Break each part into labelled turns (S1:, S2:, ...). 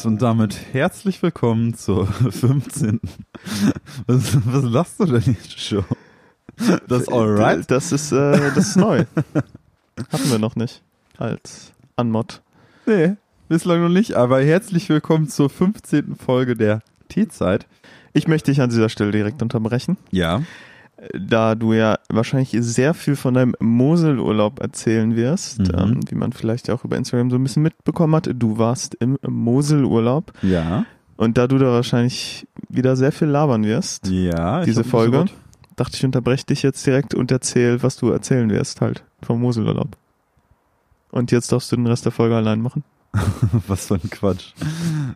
S1: Alright, und damit herzlich willkommen zur 15. Was, was lachst du denn jetzt schon?
S2: Das Alright? Das ist, äh, das ist neu. Hatten wir noch nicht als Anmod.
S1: Nee, bislang noch nicht, aber herzlich willkommen zur 15. Folge der Teezeit.
S2: Ich möchte dich an dieser Stelle direkt unterbrechen.
S1: Ja.
S2: Da du ja wahrscheinlich sehr viel von deinem Moselurlaub erzählen wirst,
S1: Mhm.
S2: ähm, wie man vielleicht auch über Instagram so ein bisschen mitbekommen hat. Du warst im Moselurlaub
S1: Ja.
S2: und da du da wahrscheinlich wieder sehr viel labern wirst,
S1: Ja.
S2: diese Folge,
S1: soweit-
S2: dachte ich, unterbreche dich jetzt direkt und erzähl, was du erzählen wirst halt vom Moselurlaub. Und jetzt darfst du den Rest der Folge allein machen.
S1: Was für ein Quatsch.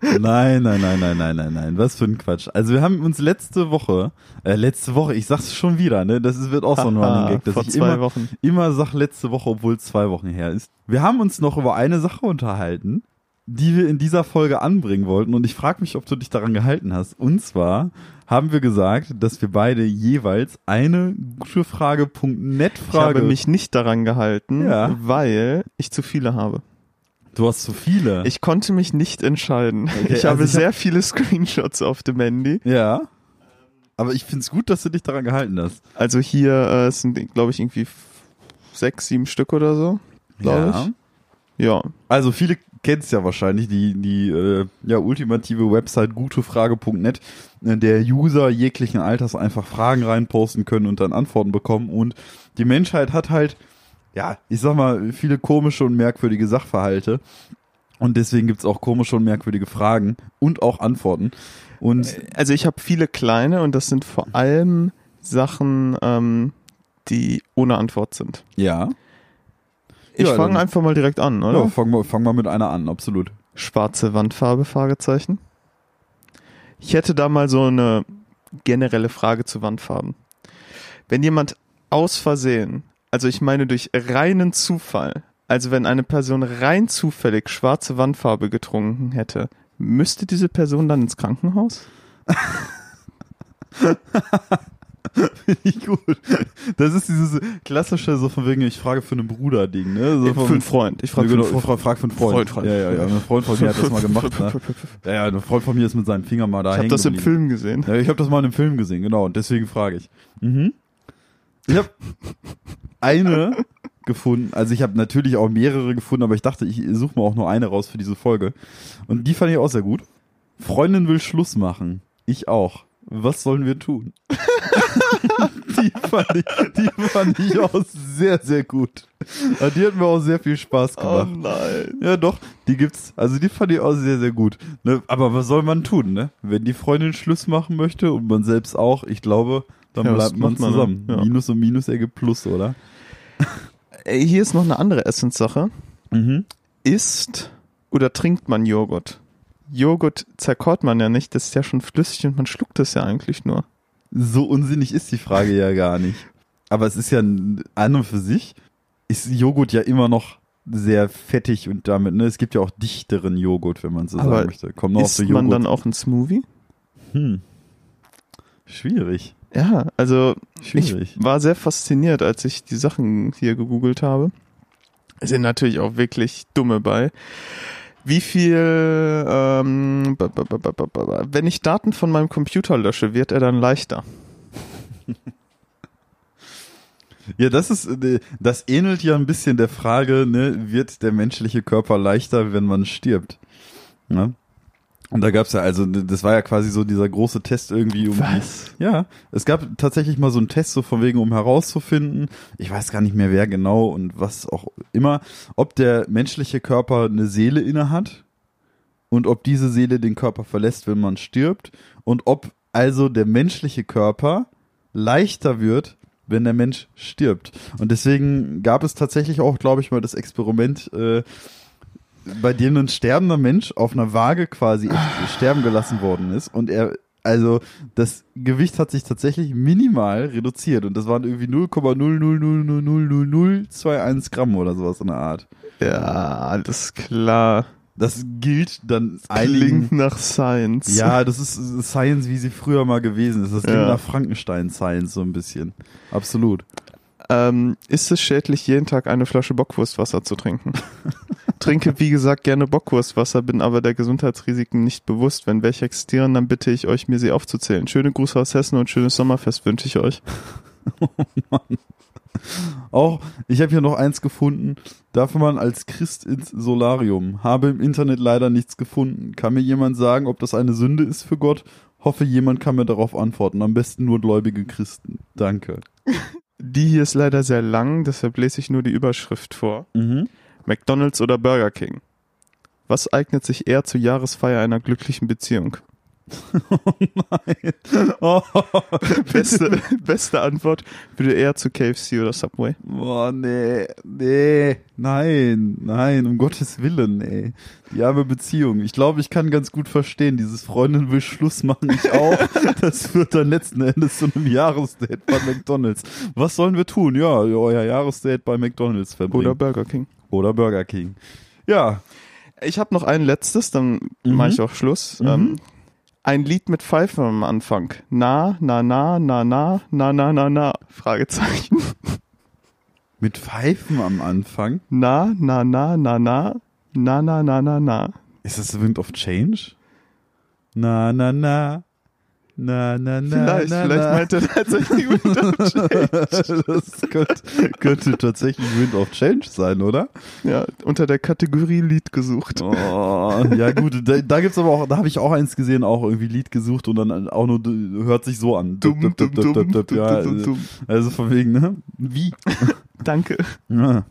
S1: Nein, nein, nein, nein, nein, nein, nein. Was für ein Quatsch. Also wir haben uns letzte Woche, äh, letzte Woche, ich sag's schon wieder, ne? Das wird auch so ein Running Gag, dass
S2: vor
S1: ich immer,
S2: Wochen.
S1: immer sag letzte Woche, obwohl es zwei Wochen her ist. Wir haben uns noch über eine Sache unterhalten, die wir in dieser Folge anbringen wollten und ich frage mich, ob du dich daran gehalten hast. Und zwar haben wir gesagt, dass wir beide jeweils eine gute Frage.net
S2: Ich
S1: Frage.
S2: habe mich nicht daran gehalten,
S1: Ja.
S2: weil ich zu viele habe.
S1: Du hast zu viele.
S2: Ich konnte mich nicht entscheiden.
S1: Okay,
S2: ich
S1: also
S2: habe
S1: ich hab-
S2: sehr viele Screenshots auf dem Handy.
S1: ja. Aber ich find's gut, dass du dich daran gehalten hast.
S2: Also hier äh, es sind, glaube ich, irgendwie sechs, sieben Stück oder so. Glaub ich. Ja.
S1: Also viele kennen es ja wahrscheinlich, die, die äh, ja, ultimative Website gutefrage.net, in der User jeglichen Alters einfach Fragen reinposten können und dann Antworten bekommen. Und die Menschheit hat halt, ja, ich sag mal, viele komische und merkwürdige Sachverhalte. Und deswegen gibt's auch komische und merkwürdige Fragen und auch Antworten. Und
S2: Also ich habe viele kleine und das sind vor allem Sachen, ähm, die ohne Antwort sind.
S1: ja,
S2: Ich
S1: Ja,
S2: fange einfach mal direkt an, oder?
S1: ja fang, mal, fang mal mit einer an, absolut.
S2: Schwarze Wandfarbe, Fragezeichen. Ich hätte da mal so eine generelle Frage zu Wandfarben. Wenn jemand aus Versehen, also ich meine durch reinen Zufall, also wenn eine Person rein zufällig schwarze Wandfarbe getrunken hätte, müsste diese Person dann ins Krankenhaus?
S1: Finde ich gut. Das ist dieses klassische, so von wegen, ich frage für einen Bruder-Ding, ne? So
S2: Für
S1: von,
S2: einen Freund. Ich frage
S1: genau,
S2: für einen
S1: ich frag, für einen Freund.
S2: Freund, Freund.
S1: Ja, ja, ja. Ein Freund von mir hat das mal gemacht. Ne? Ja, ja, ein Freund von mir ist mit seinem Finger mal da
S2: Ich habe das im. Film gesehen.
S1: Ja, ich habe das mal in einem Film gesehen, genau. Und deswegen frage ich. Mhm. Ich habe eine gefunden. Also ich habe natürlich auch mehrere gefunden, aber ich dachte, ich suche mal auch nur eine raus für diese Folge. Und die fand ich auch sehr gut. Freundin will Schluss machen. Ich auch. Was sollen wir tun? die, fand ich, die fand ich auch sehr, sehr gut. Die hat mir auch sehr viel Spaß gemacht.
S2: Oh nein.
S1: Ja, doch, die gibt's. Also die fand ich auch sehr, sehr gut. Ne? Aber was soll man tun, ne? Wenn die Freundin Schluss machen möchte und man selbst auch, ich glaube, dann
S2: Ja,
S1: bleibt man
S2: man, ne?
S1: zusammen.
S2: Ja.
S1: Minus und Minus ergibt Plus, oder?
S2: Hier ist noch eine andere Essenssache.
S1: Mhm.
S2: Isst oder trinkt man Joghurt? Joghurt zerkaut man ja nicht, das ist ja schon flüssig und man schluckt es ja eigentlich nur.
S1: So unsinnig ist die Frage ja gar nicht. Aber es ist ja an und für sich, ist Joghurt ja immer noch sehr fettig und damit, ne? Es gibt ja auch dichteren Joghurt, wenn man so
S2: Aber
S1: sagen möchte. Kommt noch
S2: Isst man dann auch ein Smoothie?
S1: hm. Schwierig.
S2: Ja, also
S1: Schwierig.
S2: ich war sehr fasziniert, als ich die Sachen hier gegoogelt habe. Es sind natürlich auch wirklich dumme bei. Wie viel, ähm, wenn ich Daten von meinem Computer lösche, wird er dann leichter?
S1: Ja, das ist, äh, das ähnelt ja ein bisschen der Frage, ne, wird der menschliche Körper leichter, wenn man stirbt? Ne? Und da gab's ja, also, das war ja quasi so dieser große Test irgendwie um
S2: Was?
S1: Ja, es gab tatsächlich mal so einen Test, so von wegen, um herauszufinden, ich weiß gar nicht mehr wer genau und was auch immer, ob der menschliche Körper eine Seele inne hat und ob diese Seele den Körper verlässt, wenn man stirbt und ob also der menschliche Körper leichter wird, wenn der Mensch stirbt. Und deswegen gab es tatsächlich auch, glaube ich mal, das Experiment, äh, bei dem ein sterbender Mensch auf einer Waage quasi sterben gelassen worden ist und er also das Gewicht hat sich tatsächlich minimal reduziert und das waren irgendwie 0,000000021 Gramm oder sowas in der Art.
S2: Ja, alles klar.
S1: Das gilt dann
S2: Klingt
S1: einigen.
S2: nach Science.
S1: Ja, das ist Science, wie sie früher mal gewesen ist. Das klingt
S2: Ja.
S1: nach Frankenstein Science so ein bisschen. Absolut.
S2: Ähm, ist es schädlich, jeden Tag eine Flasche Bockwurstwasser zu trinken? trinke, wie gesagt, gerne Bockwurstwasser, bin aber der Gesundheitsrisiken nicht bewusst. Wenn welche existieren, dann bitte ich euch, mir sie aufzuzählen. Schöne Grüße aus Hessen und schönes Sommerfest wünsche ich euch.
S1: Auch, ich habe hier noch eins gefunden. Darf man als Christ ins Solarium? Habe im Internet leider nichts gefunden. Kann mir jemand sagen, ob das eine Sünde ist für Gott? Hoffe, jemand kann mir darauf antworten. Am besten nur gläubige Christen. Danke.
S2: Die hier ist leider sehr lang, deshalb lese ich nur die Überschrift vor.
S1: Mhm.
S2: McDonald's oder Burger King? Was eignet sich eher zur Jahresfeier einer glücklichen Beziehung?
S1: Oh,
S2: Beste, beste Antwort würde eher zu KFC oder Subway.
S1: Boah, nee, nee, nein, nein, um Gottes Willen, ey. Die arme Beziehung. Ich glaube, ich kann ganz gut verstehen, dieses Freundin will Schluss machen, ich auch. Das führt dann letzten Endes zu einem Jahresdate bei McDonalds. Was sollen wir tun? Ja, euer Jahresdate bei McDonalds verbringen.
S2: Oder Burger King.
S1: Oder Burger King. Ja,
S2: Ich habe noch ein letztes, dann
S1: Mhm.
S2: mache ich auch Schluss.
S1: Mhm.
S2: Ähm, ein Lied mit Pfeifen am Anfang. Na, na, na, na, na, na, na, na, na. Fragezeichen.
S1: mit Pfeifen am Anfang.
S2: Na, na, na, na, na, na, na, na, na, na.
S1: Ist das Wind of Change? Na, na, na. Na, na, na.
S2: Vielleicht,
S1: na,
S2: vielleicht
S1: na.
S2: meint er tatsächlich Wind of Change.
S1: das könnte, könnte tatsächlich Wind of Change sein, oder?
S2: Ja, unter der Kategorie Lied gesucht.
S1: Oh, ja gut, da, da gibt's aber auch, da habe ich auch eins gesehen, auch irgendwie Lied gesucht und dann auch nur hört sich so an.
S2: Dumm, dumm, dumm, dumm, dumm, dumm.
S1: also von wegen, ne? Wie?
S2: Danke.
S1: Ja.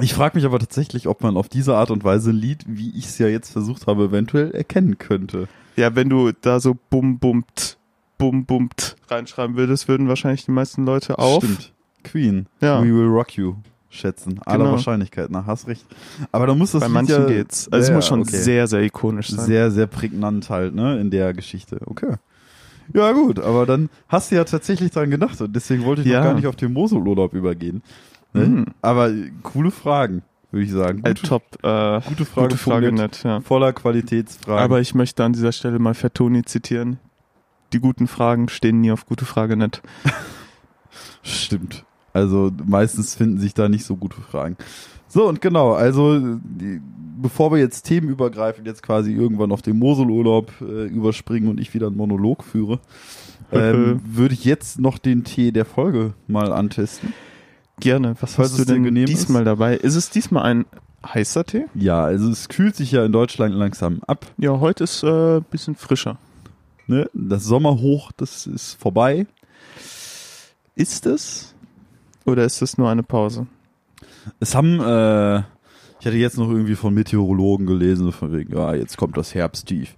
S1: Ich frage mich aber tatsächlich, ob man auf diese Art und Weise ein Lied, wie ich es ja jetzt versucht habe, eventuell erkennen könnte.
S2: Ja, wenn du da so bum bummt, bum bummt reinschreiben würdest, würden wahrscheinlich die meisten Leute auf.
S1: Stimmt. Queen.
S2: Ja.
S1: We will rock you. Schätzen. Aller
S2: Genau.
S1: Wahrscheinlichkeit nach. Hast recht. Aber da muss das
S2: Bei
S1: Lied
S2: manchen
S1: ja
S2: geht's. Also es muss schon
S1: okay.
S2: sehr, sehr ikonisch sein.
S1: sehr, sehr prägnant halt, ne, in der Geschichte. Okay. Ja, gut, aber dann hast du ja tatsächlich dran gedacht und deswegen wollte ich
S2: Ja.
S1: noch gar nicht auf den Moselurlaub übergehen. Ne?
S2: Mhm.
S1: Aber coole Fragen, würde ich sagen.
S2: Äh,
S1: Gute,
S2: top. Äh,
S1: gute Frage,
S2: gute Frage, nett, ja.
S1: Voller Qualitätsfragen.
S2: Aber ich möchte an dieser Stelle mal Fertoni zitieren. Die guten Fragen stehen nie auf gute Frage nett.
S1: Stimmt. Also meistens finden sich da nicht so gute Fragen. So, und genau, also die, bevor wir jetzt themenübergreifend jetzt quasi irgendwann auf den Moselurlaub äh, überspringen und ich wieder einen Monolog führe, ähm, würde ich jetzt noch den Tee der Folge mal antesten.
S2: Gerne. Was
S1: Falls
S2: hast du denn
S1: genehm
S2: diesmal dabei? Ist es diesmal ein heißer Tee?
S1: Ja, also es kühlt sich ja in Deutschland langsam ab.
S2: Ja, heute ist äh, ein bisschen frischer.
S1: Ne? Das Sommerhoch, das ist vorbei.
S2: Ist es? Oder ist es nur eine Pause?
S1: Es haben, äh, ich hatte jetzt noch irgendwie von Meteorologen gelesen, von wegen, ja, jetzt kommt das Herbsttief.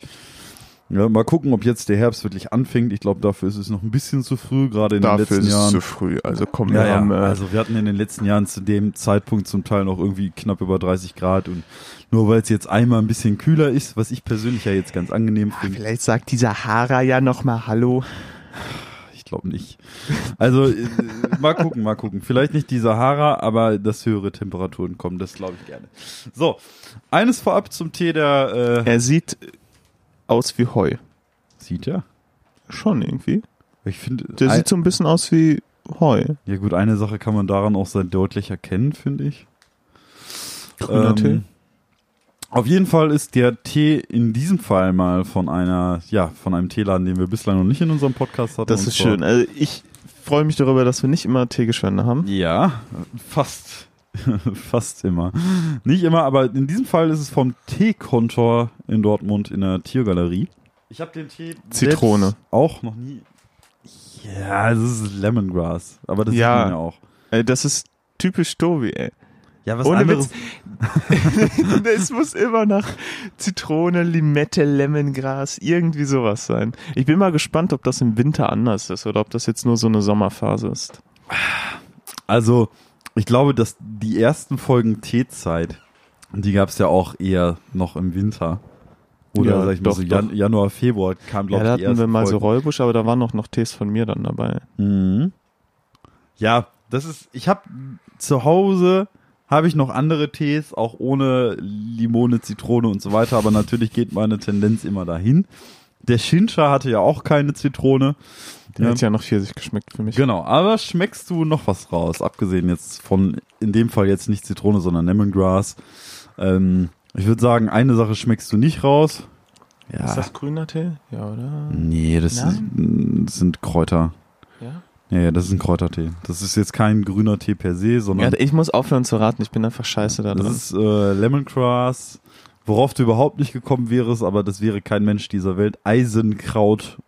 S1: Ja, mal gucken, ob jetzt der Herbst wirklich anfängt. Ich glaube, dafür ist es noch ein bisschen zu frü, gerade in den letzten Jahren.
S2: früh. Also komm,
S1: ja,
S2: wir
S1: ja.
S2: haben, äh,
S1: also wir hatten in den letzten Jahren zu dem Zeitpunkt zum Teil noch irgendwie knapp über 30 Grad und nur weil es jetzt einmal ein bisschen kühler ist, was ich persönlich ja jetzt ganz angenehm finde.
S2: vielleicht sagt die Sahara ja noch mal Hallo.
S1: Ich glaube nicht. Also äh, mal gucken, mal gucken. Vielleicht nicht die Sahara, aber dass höhere Temperaturen kommen, das glaube ich gerne. So, eines vorab zum Tee der äh,
S2: Er sieht aus wie Heu.
S1: sieht ja.
S2: Schon irgendwie.
S1: Ich finde,
S2: Der sieht so ein bisschen aus wie Heu.
S1: ja gut, eine Sache kann man daran auch sehr deutlich erkennen, finde ich.
S2: Grüner Tee.
S1: Auf jeden Fall ist der Tee in diesem Fall mal von einer, ja, von einem Teeladen, den wir bislang noch nicht in unserem Podcast hatten.
S2: Das ist schön. Also ich freue mich darüber, dass wir nicht immer Teegeschwände haben.
S1: Ja, fast. fast immer. Nicht immer, aber in diesem Fall ist es vom Teekontor in Dortmund in der Tiergalerie. Ich habe den Tee
S2: Zitrone.
S1: auch noch nie. Ja, es ist Lemongrass, aber das
S2: Ja.
S1: sieht man ja auch.
S2: Ey, das ist typisch Tobi, ey.
S1: Ja, was
S2: Ohne
S1: anderes.
S2: es muss immer nach Zitrone, Limette, Lemongras, irgendwie sowas sein. Ich bin mal gespannt, ob das im Winter anders ist oder ob das jetzt nur so eine Sommerphase ist.
S1: Also, ich glaube, dass die ersten Folgen Teezeit, die gab es ja auch eher noch im Winter. Oder
S2: Ja,
S1: sag ich mal
S2: doch,
S1: so
S2: doch.
S1: Jan Januar, Februar kam,
S2: Ja,
S1: glaube
S2: da
S1: ich, die
S2: hatten wir mal so
S1: Folgen.
S2: Räubusch, aber da waren auch noch Tees von mir dann dabei.
S1: Mhm. Ja, das ist, ich habe zu Hause habe ich noch andere Tees, auch ohne Limone, Zitrone und so weiter, aber natürlich geht meine Tendenz immer dahin. Der Shincha hatte ja auch keine Zitrone.
S2: Der
S1: Ja.
S2: hat ja noch Pfirsich geschmeckt für mich.
S1: Genau, aber schmeckst du noch was raus, abgesehen jetzt von, in dem Fall jetzt nicht Zitrone, sondern Lemongrass. Ähm, ich würde sagen, eine Sache schmeckst du nicht raus. Ja.
S2: Ist das grüner Tee? Ja, oder?
S1: Nee, das,
S2: Ja?
S1: ist, das sind Kräuter.
S2: Ja.
S1: Ja, ja, das ist ein Kräutertee. Das ist jetzt kein grüner Tee per se,
S2: ja.
S1: sondern
S2: Ich muss aufhören zu raten, ich bin einfach scheiße da drin.
S1: das ist äh, Lemongrass. Worauf du überhaupt nicht gekommen wärst, aber das wäre kein Mensch dieser Welt. Eisenkraut.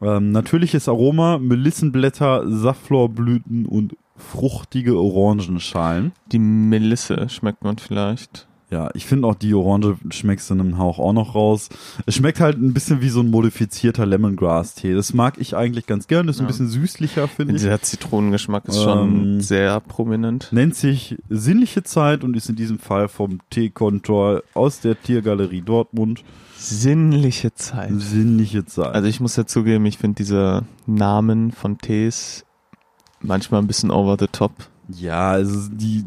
S1: Ähm, natürliches Aroma, Melissenblätter, Safflorblüten und fruchtige Orangenschalen.
S2: Die Melisse schmeckt man vielleicht.
S1: Ja, ich finde auch die Orange schmeckst du in einem Hauch auch noch raus. Es schmeckt halt ein bisschen wie so ein modifizierter Lemongrass-Tee. Das mag ich eigentlich ganz gern. Das ist ein
S2: Ja.
S1: bisschen süßlicher, finde ich.
S2: Dieser Zitronengeschmack ist schon
S1: Ähm,
S2: sehr prominent.
S1: Nennt sich Sinnliche Zeit und ist in diesem Fall vom Teekontor aus der Tiergalerie Dortmund.
S2: Sinnliche Zeit.
S1: Sinnliche Zeit.
S2: Also ich muss ja zugeben, ich finde diese Namen von Tees manchmal ein bisschen over the top.
S1: Ja, also die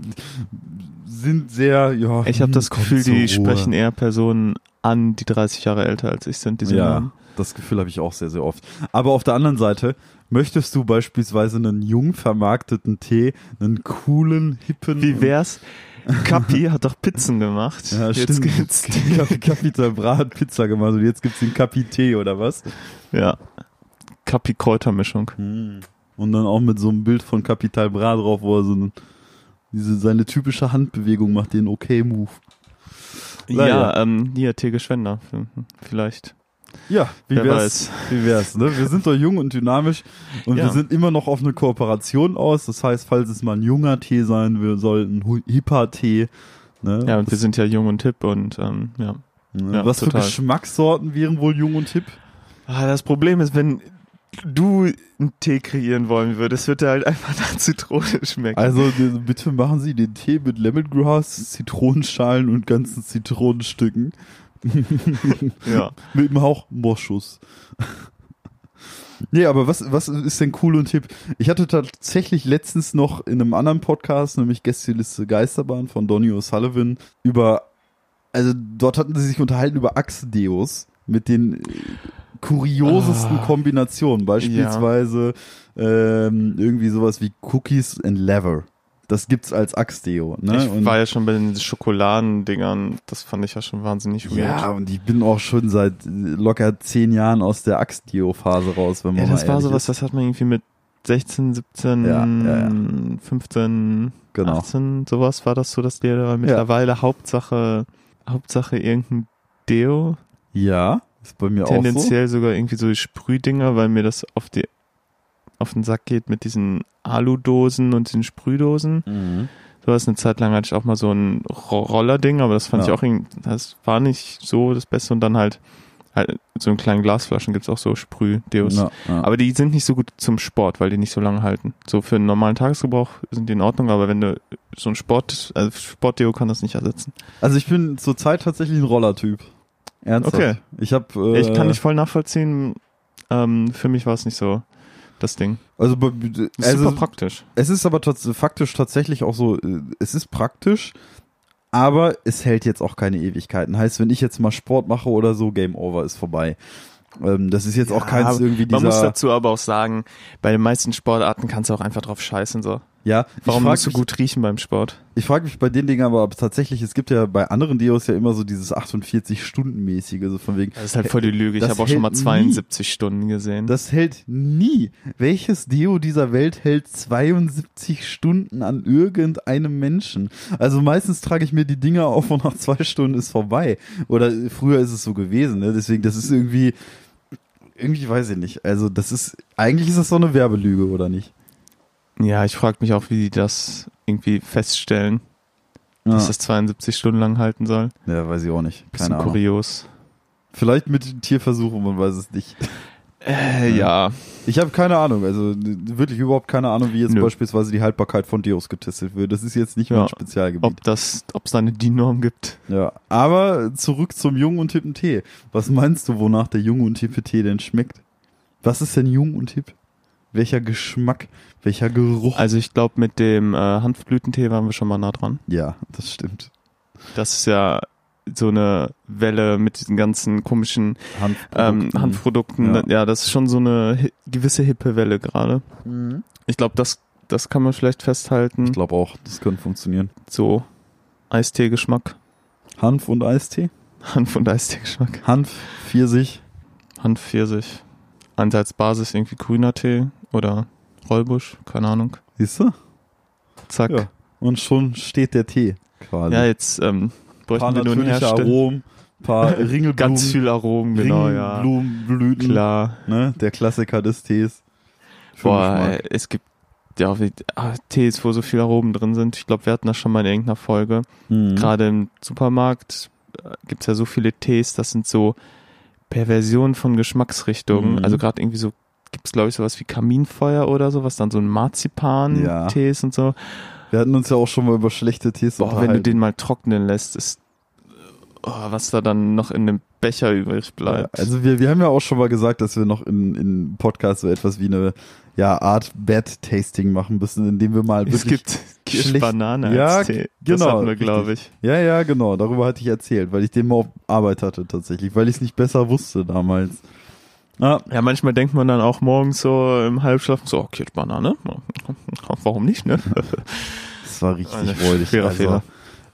S1: sind sehr, ja.
S2: Ich habe
S1: hm,
S2: das Gefühl, die
S1: Ruhe.
S2: sprechen eher Personen an, die 30 Jahre älter als ich sind, diese
S1: Ja,
S2: Namen.
S1: das Gefühl habe ich auch sehr, sehr oft. Aber auf der anderen Seite, möchtest du beispielsweise einen jung vermarkteten Tee, einen coolen, hippen.
S2: Wie wär's? Kapi hat doch Pizzen gemacht.
S1: Ja,
S2: Jetzt
S1: stimmt.
S2: gibt's
S1: Kapi- Capital Bra hat Pizza gemacht und jetzt gibt's den Kapi Tee oder was?
S2: ja. Kapi Kräutermischung.
S1: Hm. Und dann auch mit so einem Bild von Capital Bra drauf, wo er so eine, diese, seine typische Handbewegung macht, den Okay-Move.
S2: Ja, ähm, hier Tege Schwender. Hm, Vielleicht.
S1: Ja, wie
S2: Wer
S1: wär's? Wie wär's, ne? Wir sind doch jung und dynamisch und
S2: Ja.
S1: wir sind immer noch auf eine Kooperation aus. Das heißt, falls es mal ein junger Tee sein will, soll ein hipper Tee. Ne?
S2: Ja, und wir
S1: das,
S2: sind ja jung und hip und ähm, ja.
S1: ne?
S2: ja,
S1: Was
S2: total.
S1: für Geschmackssorten wären wohl jung und hip?
S2: Ah, das Problem ist, wenn du einen Tee kreieren wollen würdest, wird der halt einfach nach Zitrone schmecken.
S1: Also d- bitte machen Sie den Tee mit Lemongrass, Zitronenschalen und ganzen Zitronenstücken.
S2: ja.
S1: Mit dem Hauch Moschus. Nee, aber was, was ist denn cool und hip? Ich hatte tatsächlich letztens noch in einem anderen Podcast, nämlich Gästeliste Geisterbahn von Donny O'Sullivan, über, also dort hatten sie sich unterhalten über Achsdeos mit den äh, kuriosesten
S2: Ah.
S1: Kombinationen. Beispielsweise ähm, irgendwie sowas wie Cookies and Leather. Das gibt's als Achsdeo. Ne?
S2: Ich
S1: Und-
S2: war ja schon bei den Schokoladendingern, das fand ich ja schon wahnsinnig weird.
S1: ja, und ich bin auch schon seit locker zehn Jahren aus der Axt-Phase raus, wenn man
S2: Ja, das
S1: mal
S2: war sowas,
S1: ist.
S2: das hat man irgendwie mit 16, 17,
S1: Ja, ja, ja.
S2: 15,
S1: Genau.
S2: 18, sowas war das so das aber mittlerweile Hauptsache, Hauptsache irgendein Deo,
S1: Ja, ist bei mir
S2: tendenziell sogar irgendwie so die Sprühdinger, weil mir das auf die auf den Sack geht mit diesen Aludosen und diesen Sprühdosen.
S1: so. Mhm.
S2: So was eine Zeit lang hatte ich auch mal so ein Ro- Rollerding, aber das fand
S1: Ja.
S2: ich auch irgendwie, das war nicht so das Beste und dann halt halt so in kleinen Glasflaschen gibt's auch so Sprühdeos.
S1: Ja, ja.
S2: Aber die sind nicht so gut zum Sport, weil die nicht so lange halten. So für einen normalen Tagesgebrauch sind die in Ordnung, aber wenn du so ein Sport, also Sportdeo kann das nicht ersetzen.
S1: also ich bin zurzeit tatsächlich ein Rollertyp. Ernsthaft.
S2: Okay.
S1: Ich habe äh,
S2: ich kann nicht voll nachvollziehen. Ähm, für mich war es nicht so das Ding.
S1: also, also
S2: super praktisch.
S1: es ist aber faktisch tatsächlich auch so, äh, es ist praktisch, aber es hält jetzt auch keine Ewigkeiten. Heißt, wenn ich jetzt mal Sport mache oder so, Game Over ist vorbei. Ähm, das ist jetzt auch
S2: Ja,
S1: keins
S2: aber
S1: irgendwie
S2: Man muss
S1: dieser,
S2: dazu aber auch sagen, bei den meisten Sportarten kannst du auch einfach drauf scheißen. So.
S1: Ja,
S2: Warum musst du
S1: mich,
S2: gut riechen beim Sport?
S1: Ich frage mich bei den Dingen aber ob tatsächlich, es gibt ja bei anderen Deos ja immer so dieses 48-Stunden-mäßige, so von wegen,
S2: Das ist halt voll die Lüge. Ich habe auch schon mal
S1: hält nie.
S2: 72 Stunden gesehen.
S1: das hält nie. Welches Deo dieser Welt hält 72 Stunden an irgendeinem Menschen? Also meistens trage ich mir die Dinger auf und nach zwei Stunden ist vorbei. Oder früher ist es so gewesen, ne? Deswegen, das ist irgendwie, irgendwie weiß ich nicht. Also das ist, eigentlich ist das so eine Werbelüge, oder nicht?
S2: Ja, ich frage mich auch, wie die das irgendwie feststellen,
S1: Ja,
S2: dass das 72 Stunden lang halten soll.
S1: ja weiß ich auch nicht.
S2: Bisschen
S1: Keine Ahnung.
S2: kurios.
S1: Vielleicht mit Tierversuchen, man weiß es nicht.
S2: Äh, ja.
S1: Ich habe keine Ahnung, also wirklich überhaupt keine Ahnung, wie jetzt
S2: Nö.
S1: beispielsweise die Haltbarkeit von Deos getestet wird. Das ist jetzt nicht
S2: Ja.
S1: mein Spezialgebiet.
S2: Ob das, ob es da eine DIN-Norm gibt.
S1: Ja, aber zurück zum jungen und hippen Tee. Was meinst du, wonach der junge und hippe Tee denn schmeckt? Was ist denn jung und hip? Welcher Geschmack? Welcher Geruch?
S2: Also ich glaube, mit dem äh, Hanfblütentee waren wir schon mal nah dran.
S1: ja, das stimmt.
S2: Das ist ja so eine Welle mit diesen ganzen komischen ähm,
S1: Hanfprodukten.
S2: Hanfprodukten.
S1: Ja.
S2: Ja. das ist schon so eine hi gewisse hippe Welle gerade.
S1: Mhm.
S2: Ich glaube, das, das kann man vielleicht festhalten.
S1: Ich glaube auch, das könnte funktionieren.
S2: So. Eistee-Geschmack.
S1: Hanf und Eistee?
S2: Hanf- und Eistee-Geschmack.
S1: Hanf, Pfirsich.
S2: Hanf, Pfirsich. Ansatzbasis irgendwie grüner Tee oder Rollbusch, keine Ahnung.
S1: Siehst du?
S2: Zack.
S1: Ja.
S2: Ja,
S1: Und schon steht der Tee quasi.
S2: jetzt ähm,
S1: ein
S2: bräuchten
S1: paar
S2: wir nur einen
S1: natürliche
S2: Hersteller.
S1: Aromen, ein paar Ringelblumen.
S2: Ganz viel Aromen, genau, ja.
S1: Ringelblumenblüten.
S2: Klar.
S1: Ne? Der Klassiker des Tees.
S2: Boah, ey, es gibt ja ah, Tees, wo so viel Aromen drin sind. Ich glaube, wir hatten das schon mal in irgendeiner Folge.
S1: Mhm.
S2: Gerade im Supermarkt äh, gibt's ja so viele Tees, das sind so Perversionen von Geschmacksrichtungen.
S1: Mhm.
S2: Also gerade irgendwie so gibt's glaube ich sowas wie Kaminfeuer oder so, was dann so ein Marzipan-Tee ist und so.
S1: Wir hatten uns ja auch schon mal über schlechte Tees
S2: Boah, wenn du
S1: unterhalten.
S2: den mal trocknen lässt, ist oh, was da dann noch in dem Becher übrig bleibt.
S1: Also wir, wir haben ja auch schon mal gesagt, dass wir noch in, in Podcast so etwas wie eine ja, Art Bad Tasting machen müssen, indem wir mal
S2: es
S1: wirklich
S2: gibt
S1: schlecht-
S2: Kirschbanane
S1: Ja,
S2: Tee. Das
S1: genau,
S2: hatten wir, glaube ich.
S1: Ja, ja, genau. Darüber hatte ich erzählt, weil ich den mal auf Arbeit hatte tatsächlich, weil ich es nicht besser wusste damals. Ah,
S2: Ja, manchmal denkt man dann auch morgens so im Halbschlaf so, okay, Banane. Warum nicht, ne?
S1: das war richtig
S2: Eine
S1: räudig.
S2: schwerer
S1: also,
S2: Fehler.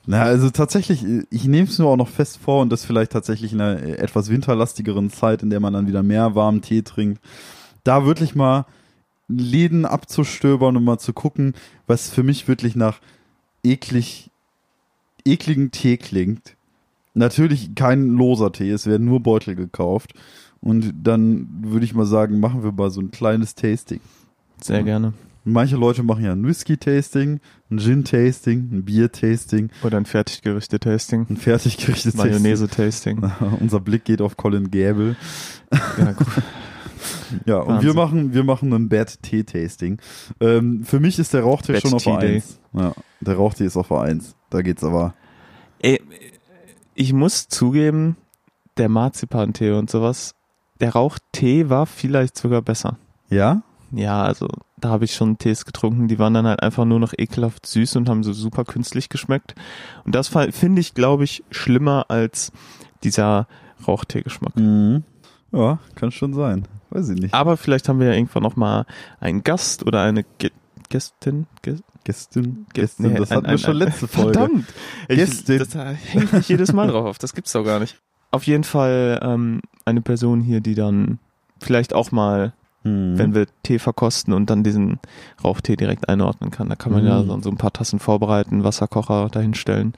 S1: Na, also tatsächlich, ich nehme es mir auch noch fest vor und das vielleicht tatsächlich in einer etwas winterlastigeren Zeit, in der man dann wieder mehr warmen Tee trinkt, da wirklich mal Läden abzustöbern und mal zu gucken, was für mich wirklich nach eklig, ekligen Tee klingt. Natürlich kein loser Tee, es werden nur Beutel gekauft. Und dann würde ich mal sagen, machen wir mal so ein kleines Tasting.
S2: Sehr gerne.
S1: Manche Leute machen ja ein Whisky-Tasting, ein Gin-Tasting, ein Bier-Tasting,
S2: Oder ein Fertiggerichte-Tasting.
S1: ein fertiggerichtetes
S2: Mayonnaise-Tasting.
S1: Tasting. Unser Blick geht auf Colin Gable.
S2: Ja, gut.
S1: Ja, und
S2: Wahnsinn.
S1: wir machen, wir machen ein Bad Tea Tasting. Ähm, für mich ist der Rauchtee
S2: Bad
S1: schon auf der
S2: Day.
S1: 1. Ja, der Rauchtee ist auf der 1. Da geht's aber.
S2: Ey, ich muss zugeben, der Marzipantee und sowas, der Rauchtee war vielleicht sogar besser.
S1: Ja?
S2: Ja, also da habe ich schon Tees getrunken, die waren dann halt einfach nur noch ekelhaft süß und haben so super künstlich geschmeckt. Und das finde ich, glaube ich, schlimmer als dieser Rauchtee-Geschmack.
S1: Mhm. Ja, kann schon sein. Weiß ich nicht.
S2: Aber vielleicht haben wir ja irgendwann noch mal einen Gast oder eine Ge Gästin. Ge
S1: Gästin, Gästin,
S2: nee,
S1: das
S2: ein-
S1: hatten wir
S2: ein-
S1: schon
S2: ein-
S1: letzte Folge.
S2: Verdammt! Ich,
S1: Gästin.
S2: das hängt mich jedes Mal drauf auf. Das gibt's doch gar nicht. Auf jeden Fall ähm, eine Person hier, die dann vielleicht auch mal,
S1: Mhm.
S2: wenn wir Tee verkosten und dann diesen Rauchtee direkt einordnen kann. Da kann man ja
S1: Mhm.
S2: so, ein paar Tassen vorbereiten, Wasserkocher dahinstellen.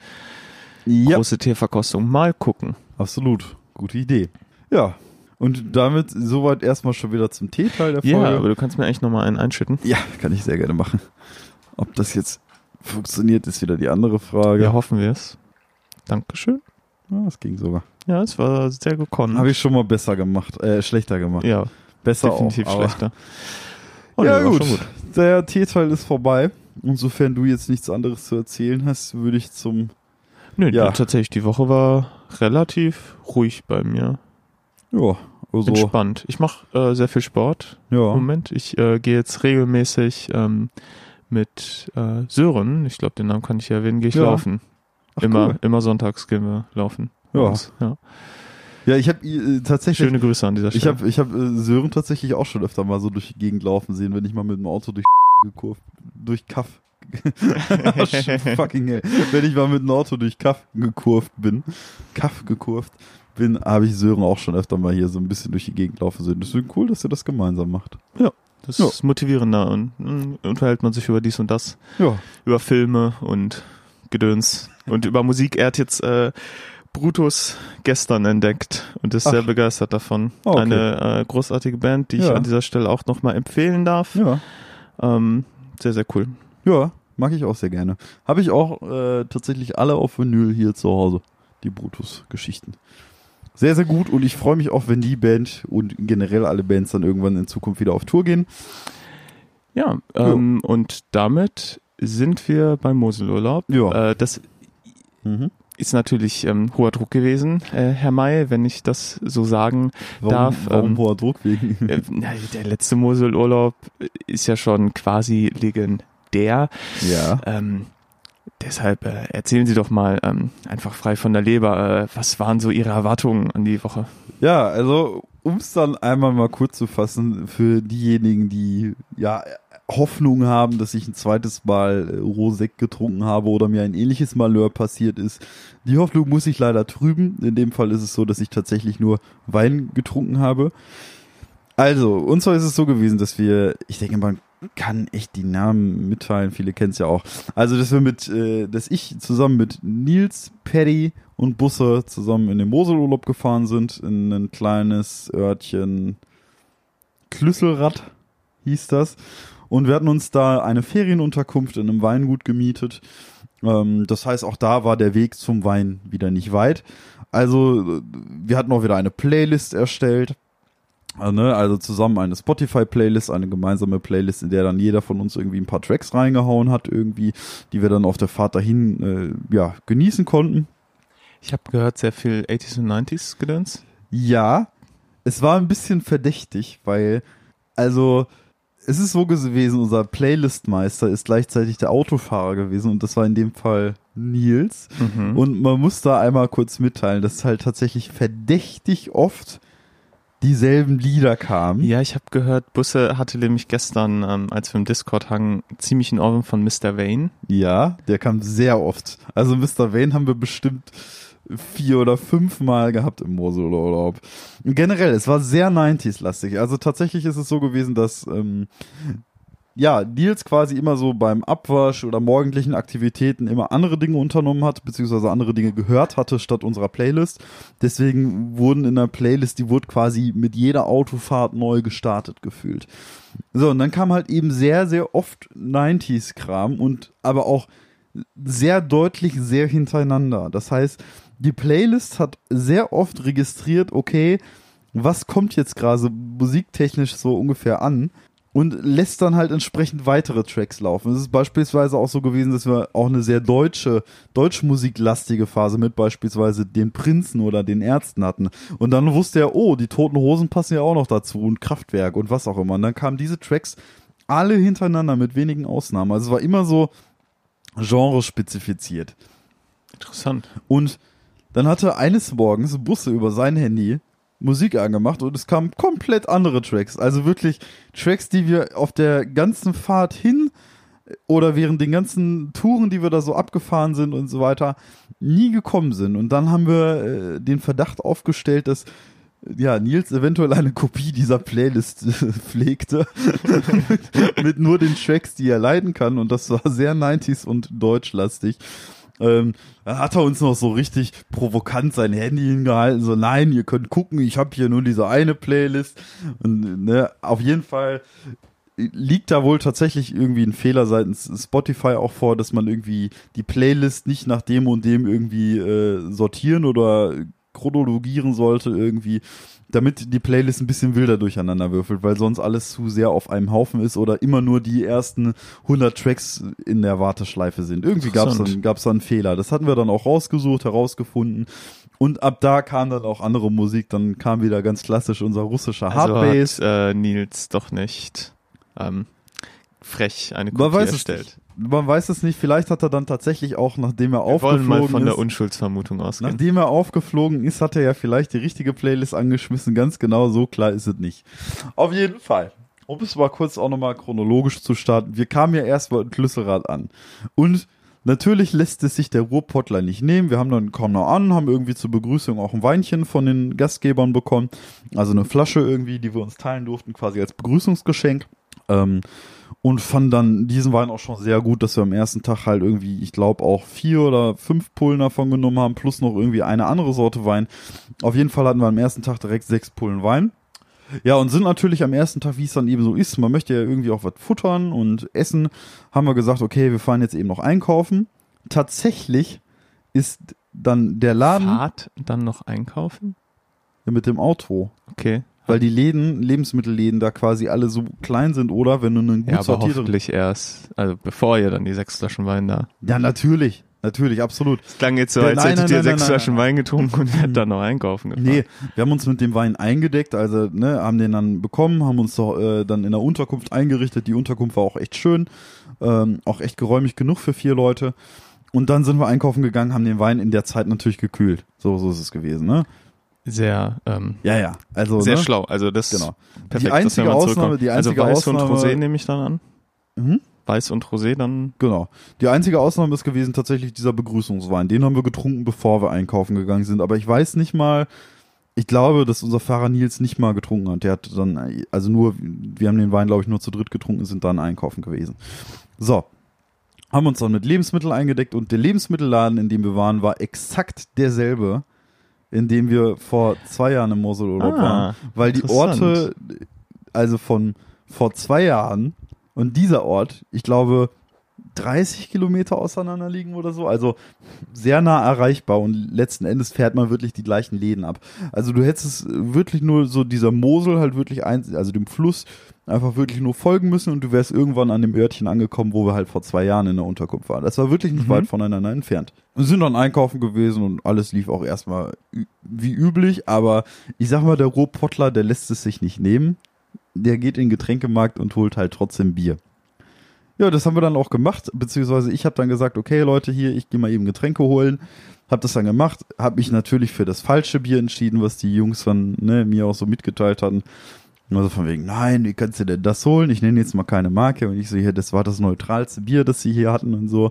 S1: ja,
S2: Große Teeverkostung. Mal gucken.
S1: absolut. Gute Idee. Ja. Und damit soweit erstmal schon wieder zum Teeteil der
S2: Ja,
S1: Folge.
S2: aber du kannst mir eigentlich nochmal einen einschütten.
S1: Ja, kann ich sehr gerne machen. Ob das jetzt funktioniert, ist wieder die andere Frage.
S2: Ja, hoffen wir es. Dankeschön.
S1: Ja, das ging sogar.
S2: Ja, es war sehr gekonnt.
S1: Habe ich schon mal besser gemacht, äh, schlechter gemacht.
S2: ja,
S1: besser
S2: definitiv
S1: auch.
S2: schlechter. Oh,
S1: ja, gut.
S2: schon
S1: Der Teeteil ist vorbei. Insofern du jetzt nichts anderes zu erzählen hast, würde ich zum.
S2: Nö,
S1: Ja.
S2: tatsächlich, die Woche war relativ ruhig bei mir.
S1: Ja, also.
S2: Entspannt. Ich mache äh, sehr viel Sport im
S1: Ja.
S2: Moment. Ich äh, gehe jetzt regelmäßig ähm, mit äh, Sören, ich glaube, den Namen kann ich ja erwähnen, gehe ich
S1: Ja.
S2: laufen.
S1: Ach,
S2: immer,
S1: cool.
S2: immer sonntags gehen wir laufen.
S1: Ja.
S2: Uns, ja.
S1: Ja, ich habe äh, tatsächlich.
S2: Schöne Grüße an dieser
S1: ich
S2: Stelle.
S1: habe ich hab, äh, Sören tatsächlich auch schon öfter mal so durch die Gegend laufen sehen, wenn ich mal mit dem Auto durch gekurvt, durch Kaff. Fucking hell. Wenn ich mal mit dem Auto durch Kaff gekurvt bin, Kaff gekurvt bin, habe ich Sören auch schon öfter mal hier so ein bisschen durch die Gegend laufen sehen. Deswegen cool, dass ihr das gemeinsam macht.
S2: das
S1: ja.
S2: ist motivierender und mh, unterhält man sich über dies und das,
S1: Ja.
S2: über Filme und Gedöns und über Musik. Er hat jetzt äh, Brutus gestern entdeckt und ist
S1: Ach.
S2: sehr begeistert davon.
S1: Ah, okay.
S2: Eine äh, großartige Band, die ich
S1: Ja.
S2: an dieser Stelle auch nochmal empfehlen darf.
S1: Ja.
S2: Ähm, sehr, sehr cool.
S1: Ja, mag ich auch sehr gerne. Habe ich auch äh, tatsächlich alle auf Vinyl hier zu Hause, die Brutus-Geschichten. Sehr, sehr gut und ich freue mich auch, wenn die Band und generell alle Bands dann irgendwann in Zukunft wieder auf Tour gehen.
S2: Ja, ähm, und damit sind wir beim Moselurlaub.
S1: Ja.
S2: Äh, das
S1: Mhm.
S2: ist natürlich ähm, hoher Druck gewesen, äh, Herr May, wenn ich das so sagen
S1: Warum,
S2: darf.
S1: warum
S2: ähm,
S1: hoher Druck wegen?
S2: äh, der letzte Moselurlaub ist ja schon quasi legendär.
S1: ja.
S2: Ähm, deshalb äh, erzählen Sie doch mal ähm, einfach frei von der Leber, äh, was waren so Ihre Erwartungen an die Woche?
S1: Ja, also um es dann einmal mal kurz zu fassen, für diejenigen, die ja Hoffnung haben, dass ich ein zweites Mal äh, Rosek getrunken habe oder mir ein ähnliches Malheur passiert ist. Die Hoffnung muss ich leider trüben. In dem Fall ist es so, dass ich tatsächlich nur Wein getrunken habe. Also, und zwar ist es so gewesen, dass wir, ich denke, man kann echt die Namen mitteilen, viele kennen es ja auch. Also, dass wir mit, äh, dass ich zusammen mit Nils, Paddy und Busse zusammen in den Moselurlaub gefahren sind, in ein kleines Örtchen Klüsselrad hieß das. Und wir hatten uns da eine Ferienunterkunft in einem Weingut gemietet. Ähm, das heißt, auch da war der Weg zum Wein wieder nicht weit. Also, wir hatten auch wieder eine Playlist erstellt. Also, ne, also zusammen eine Spotify-Playlist, eine gemeinsame Playlist, in der dann jeder von uns irgendwie ein paar Tracks reingehauen hat, irgendwie, die wir dann auf der Fahrt dahin äh, ja, genießen konnten.
S2: Ich habe gehört, sehr viel 80s und 90s Gedöns.
S1: Ja, es war ein bisschen verdächtig, weil, also, es ist so gewesen, unser Playlistmeister ist gleichzeitig der Autofahrer gewesen und das war in dem Fall Nils.
S2: Mhm.
S1: Und man muss da einmal kurz mitteilen, dass halt tatsächlich verdächtig oft dieselben Lieder kamen.
S2: Ja, ich habe gehört, Busse hatte nämlich gestern, ähm, als wir im Discord hangen, ziemlich einen Ohrwurm von Mr. Vane.
S1: Ja, der kam sehr oft. Also Mr. Wayne haben wir bestimmt vier oder fünf Mal gehabt im Moselurlaub. Generell, es war sehr 90s-lastig. Also tatsächlich ist es so gewesen, dass ähm, ja, Nils quasi immer so beim Abwasch oder morgendlichen Aktivitäten immer andere Dinge unternommen hat, beziehungsweise andere Dinge gehört hatte statt unserer Playlist. Deswegen wurden in der Playlist, die wurde quasi mit jeder Autofahrt neu gestartet gefühlt. So, und dann kam halt eben sehr, sehr oft 90s-Kram und aber auch sehr deutlich sehr hintereinander. Das heißt, die Playlist hat sehr oft registriert, okay, was kommt jetzt gerade musiktechnisch so ungefähr an und lässt dann halt entsprechend weitere Tracks laufen. Es ist beispielsweise auch so gewesen, dass wir auch eine sehr deutsche, deutschmusiklastige Phase mit beispielsweise den Prinzen oder den Ärzten hatten. Und dann wusste er, oh, die Toten Hosen passen ja auch noch dazu und Kraftwerk und was auch immer. Und dann kamen diese Tracks alle hintereinander mit wenigen Ausnahmen. Also es war immer so genre-spezifiziert.
S2: Interessant.
S1: Und dann hatte eines Morgens Busse über sein Handy Musik angemacht und es kamen komplett andere Tracks. Also wirklich Tracks, die wir auf der ganzen Fahrt hin oder während den ganzen Touren, die wir da so abgefahren sind und so weiter, nie gekommen sind. Und dann haben wir äh, den Verdacht aufgestellt, dass ja, Nils eventuell eine Kopie dieser Playlist äh, pflegte. mit nur den Tracks, die er leiden kann. Und das war sehr 90s und deutschlastig. Ähm, dann hat er uns noch so richtig provokant sein Handy hingehalten, so nein, ihr könnt gucken, ich habe hier nur diese eine Playlist. Und ne, auf jeden Fall liegt da wohl tatsächlich irgendwie ein Fehler seitens Spotify auch vor, dass man irgendwie die Playlist nicht nach dem und dem irgendwie äh, sortieren oder chronologieren sollte irgendwie, damit die Playlist ein bisschen wilder durcheinander würfelt, weil sonst alles zu sehr auf einem Haufen ist oder immer nur die ersten 100 Tracks in der Warteschleife sind. Irgendwie gab es dann, gab's dann einen Fehler. Das hatten wir dann auch rausgesucht, herausgefunden. Und ab da kam dann auch andere Musik. Dann kam wieder ganz klassisch unser russischer
S2: Also
S1: Hardbass.
S2: hat äh, Nils doch nicht ähm, frech eine Kopie erstellt.
S1: nicht. Man weiß es nicht. Vielleicht hat er dann tatsächlich auch, nachdem er
S2: Wir wollen mal
S1: aufgeflogen
S2: von
S1: ist,
S2: der Unschuldsvermutung ausgehen.
S1: Nachdem er aufgeflogen ist, hat er ja vielleicht die richtige Playlist angeschmissen. Ganz genau so klar ist es nicht. Auf jeden Fall. Um es mal kurz auch nochmal chronologisch zu starten. Wir kamen ja erst mal in Klüsselrad an. Und natürlich lässt es sich der Ruhrpottler nicht nehmen. Wir haben dann kaum noch an, haben irgendwie zur Begrüßung auch ein Weinchen von den Gastgebern bekommen. Also eine Flasche irgendwie, die wir uns teilen durften, quasi als Begrüßungsgeschenk. Ähm, und fand dann diesen Wein auch schon sehr gut, dass wir am ersten Tag halt irgendwie, ich glaube, auch vier oder fünf Pullen davon genommen haben, plus noch irgendwie eine andere Sorte Wein. Auf jeden Fall hatten wir am ersten Tag direkt sechs Pullen Wein. Ja, und sind natürlich am ersten Tag, wie es dann eben so ist, man möchte ja irgendwie auch was futtern und essen, haben wir gesagt, okay, wir fahren jetzt eben noch einkaufen. Tatsächlich ist dann der Laden
S2: Fahrt dann noch einkaufen?
S1: mit dem Auto.
S2: Okay.
S1: Weil die Läden, Lebensmittelläden da quasi alle so klein sind, oder? Wenn du einen gut
S2: Ja, aber hoffentlich erst, also bevor ihr dann die sechs Flaschen Wein da.
S1: Ja, natürlich. Natürlich, absolut.
S2: Es klang jetzt so, als hättet ihr sechs
S1: nein,
S2: Flaschen
S1: nein.
S2: Wein getrunken und hättet dann noch einkaufen gefahren.
S1: Nee, wir haben uns mit dem Wein eingedeckt, also ne, haben den dann bekommen, haben uns doch, äh, dann in der Unterkunft eingerichtet. Die Unterkunft war auch echt schön, ähm, auch echt geräumig genug für vier Leute. Und dann sind wir einkaufen gegangen, haben den Wein in der Zeit natürlich gekühlt. So, so ist es gewesen, ne?
S2: Sehr, ähm,
S1: Ja, ja. Also,
S2: sehr
S1: ne?
S2: schlau. Also das
S1: Genau.
S2: perfekt,
S1: Die einzige Ausnahme- die einzige
S2: also Weiß und
S1: Ausnahme-
S2: Rosé nehme ich dann an.
S1: Mhm.
S2: Weiß und Rosé dann.
S1: Genau. Die einzige Ausnahme ist gewesen tatsächlich dieser Begrüßungswein. Den haben wir getrunken, bevor wir einkaufen gegangen sind. Aber ich weiß nicht mal, ich glaube, dass unser Fahrer Nils nicht mal getrunken hat. Der hat dann, also nur, wir haben den Wein, glaube ich, nur zu dritt getrunken, sind dann einkaufen gewesen. So. Haben uns dann mit Lebensmitteln eingedeckt und der Lebensmittelladen, in dem wir waren, war exakt derselbe, in dem wir vor zwei Jahren im Moselurlaub
S2: Ah,
S1: waren. Weil die. Orte, also von vor zwei Jahren und dieser Ort, ich glaube, 30 Kilometer auseinander liegen oder so. Also sehr nah erreichbar und letzten Endes fährt man wirklich die gleichen Läden ab. Also du hättest es wirklich nur so dieser Mosel halt wirklich eins, also dem Fluss einfach wirklich nur folgen müssen und du wärst irgendwann an dem Örtchen angekommen, wo wir halt vor zwei Jahren in der Unterkunft waren. Das war wirklich nicht
S2: Mhm.
S1: weit voneinander entfernt. Wir sind dann einkaufen gewesen und alles lief auch erstmal wie üblich, aber ich sag mal, der Rohpottler, der lässt es sich nicht nehmen. Der geht in den Getränkemarkt und holt halt trotzdem Bier. Ja, das haben wir dann auch gemacht, beziehungsweise ich habe dann gesagt, okay Leute, hier, ich gehe mal eben Getränke holen. Hab das dann gemacht, habe mich natürlich für das falsche Bier entschieden, was die Jungs dann ne, mir auch so mitgeteilt hatten. Also von wegen, nein, wie kannst du denn das holen? Ich nenne jetzt mal keine Marke. Und ich so, hier, das war das neutralste Bier, das sie hier hatten und so.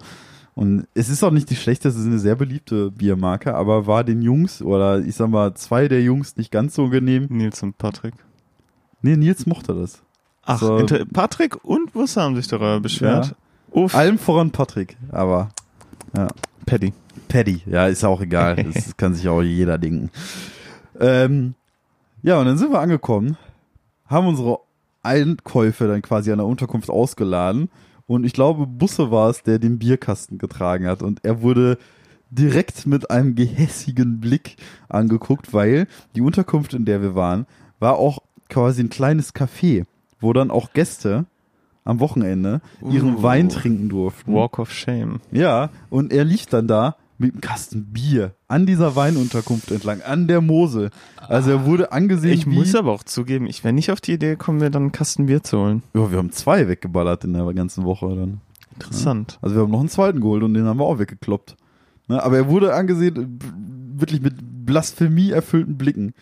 S1: Und es ist auch nicht die schlechteste, es ist eine sehr beliebte Biermarke, aber war den Jungs oder ich sag mal zwei der Jungs nicht ganz so genehm.
S2: Nils und Patrick.
S1: Nee, Nils mochte das.
S2: Ach,
S1: So.
S2: Patrick und Busse haben sich darüber beschwert.
S1: Ja. Allem voran Patrick, aber
S2: Paddy.
S1: Paddy, ja, ist auch egal. Das kann sich auch jeder denken. Ähm, ja, und dann sind wir angekommen, haben unsere Einkäufe dann quasi an der Unterkunft ausgeladen. Und ich glaube, Busse war es, der den Bierkasten getragen hat. Und er wurde direkt mit einem gehässigen Blick angeguckt, weil die Unterkunft, in der wir waren, war auch quasi ein kleines Café, wo dann auch Gäste am Wochenende ihren
S2: Uh.
S1: Wein trinken durften.
S2: Walk of Shame.
S1: Ja, und er liegt dann da mit einem Kasten Bier an dieser Weinunterkunft entlang, an der Mosel. Also er wurde angesehen
S2: Ich
S1: wie...
S2: muss aber auch zugeben, ich wäre nicht auf die Idee gekommen, mir dann einen Kasten Bier zu holen.
S1: ja, wir haben zwei weggeballert in der ganzen Woche dann.
S2: Interessant.
S1: Also wir haben noch einen zweiten geholt und den haben wir auch weggekloppt. Ne, aber er wurde angesehen, wirklich mit Blasphemie erfüllten Blicken.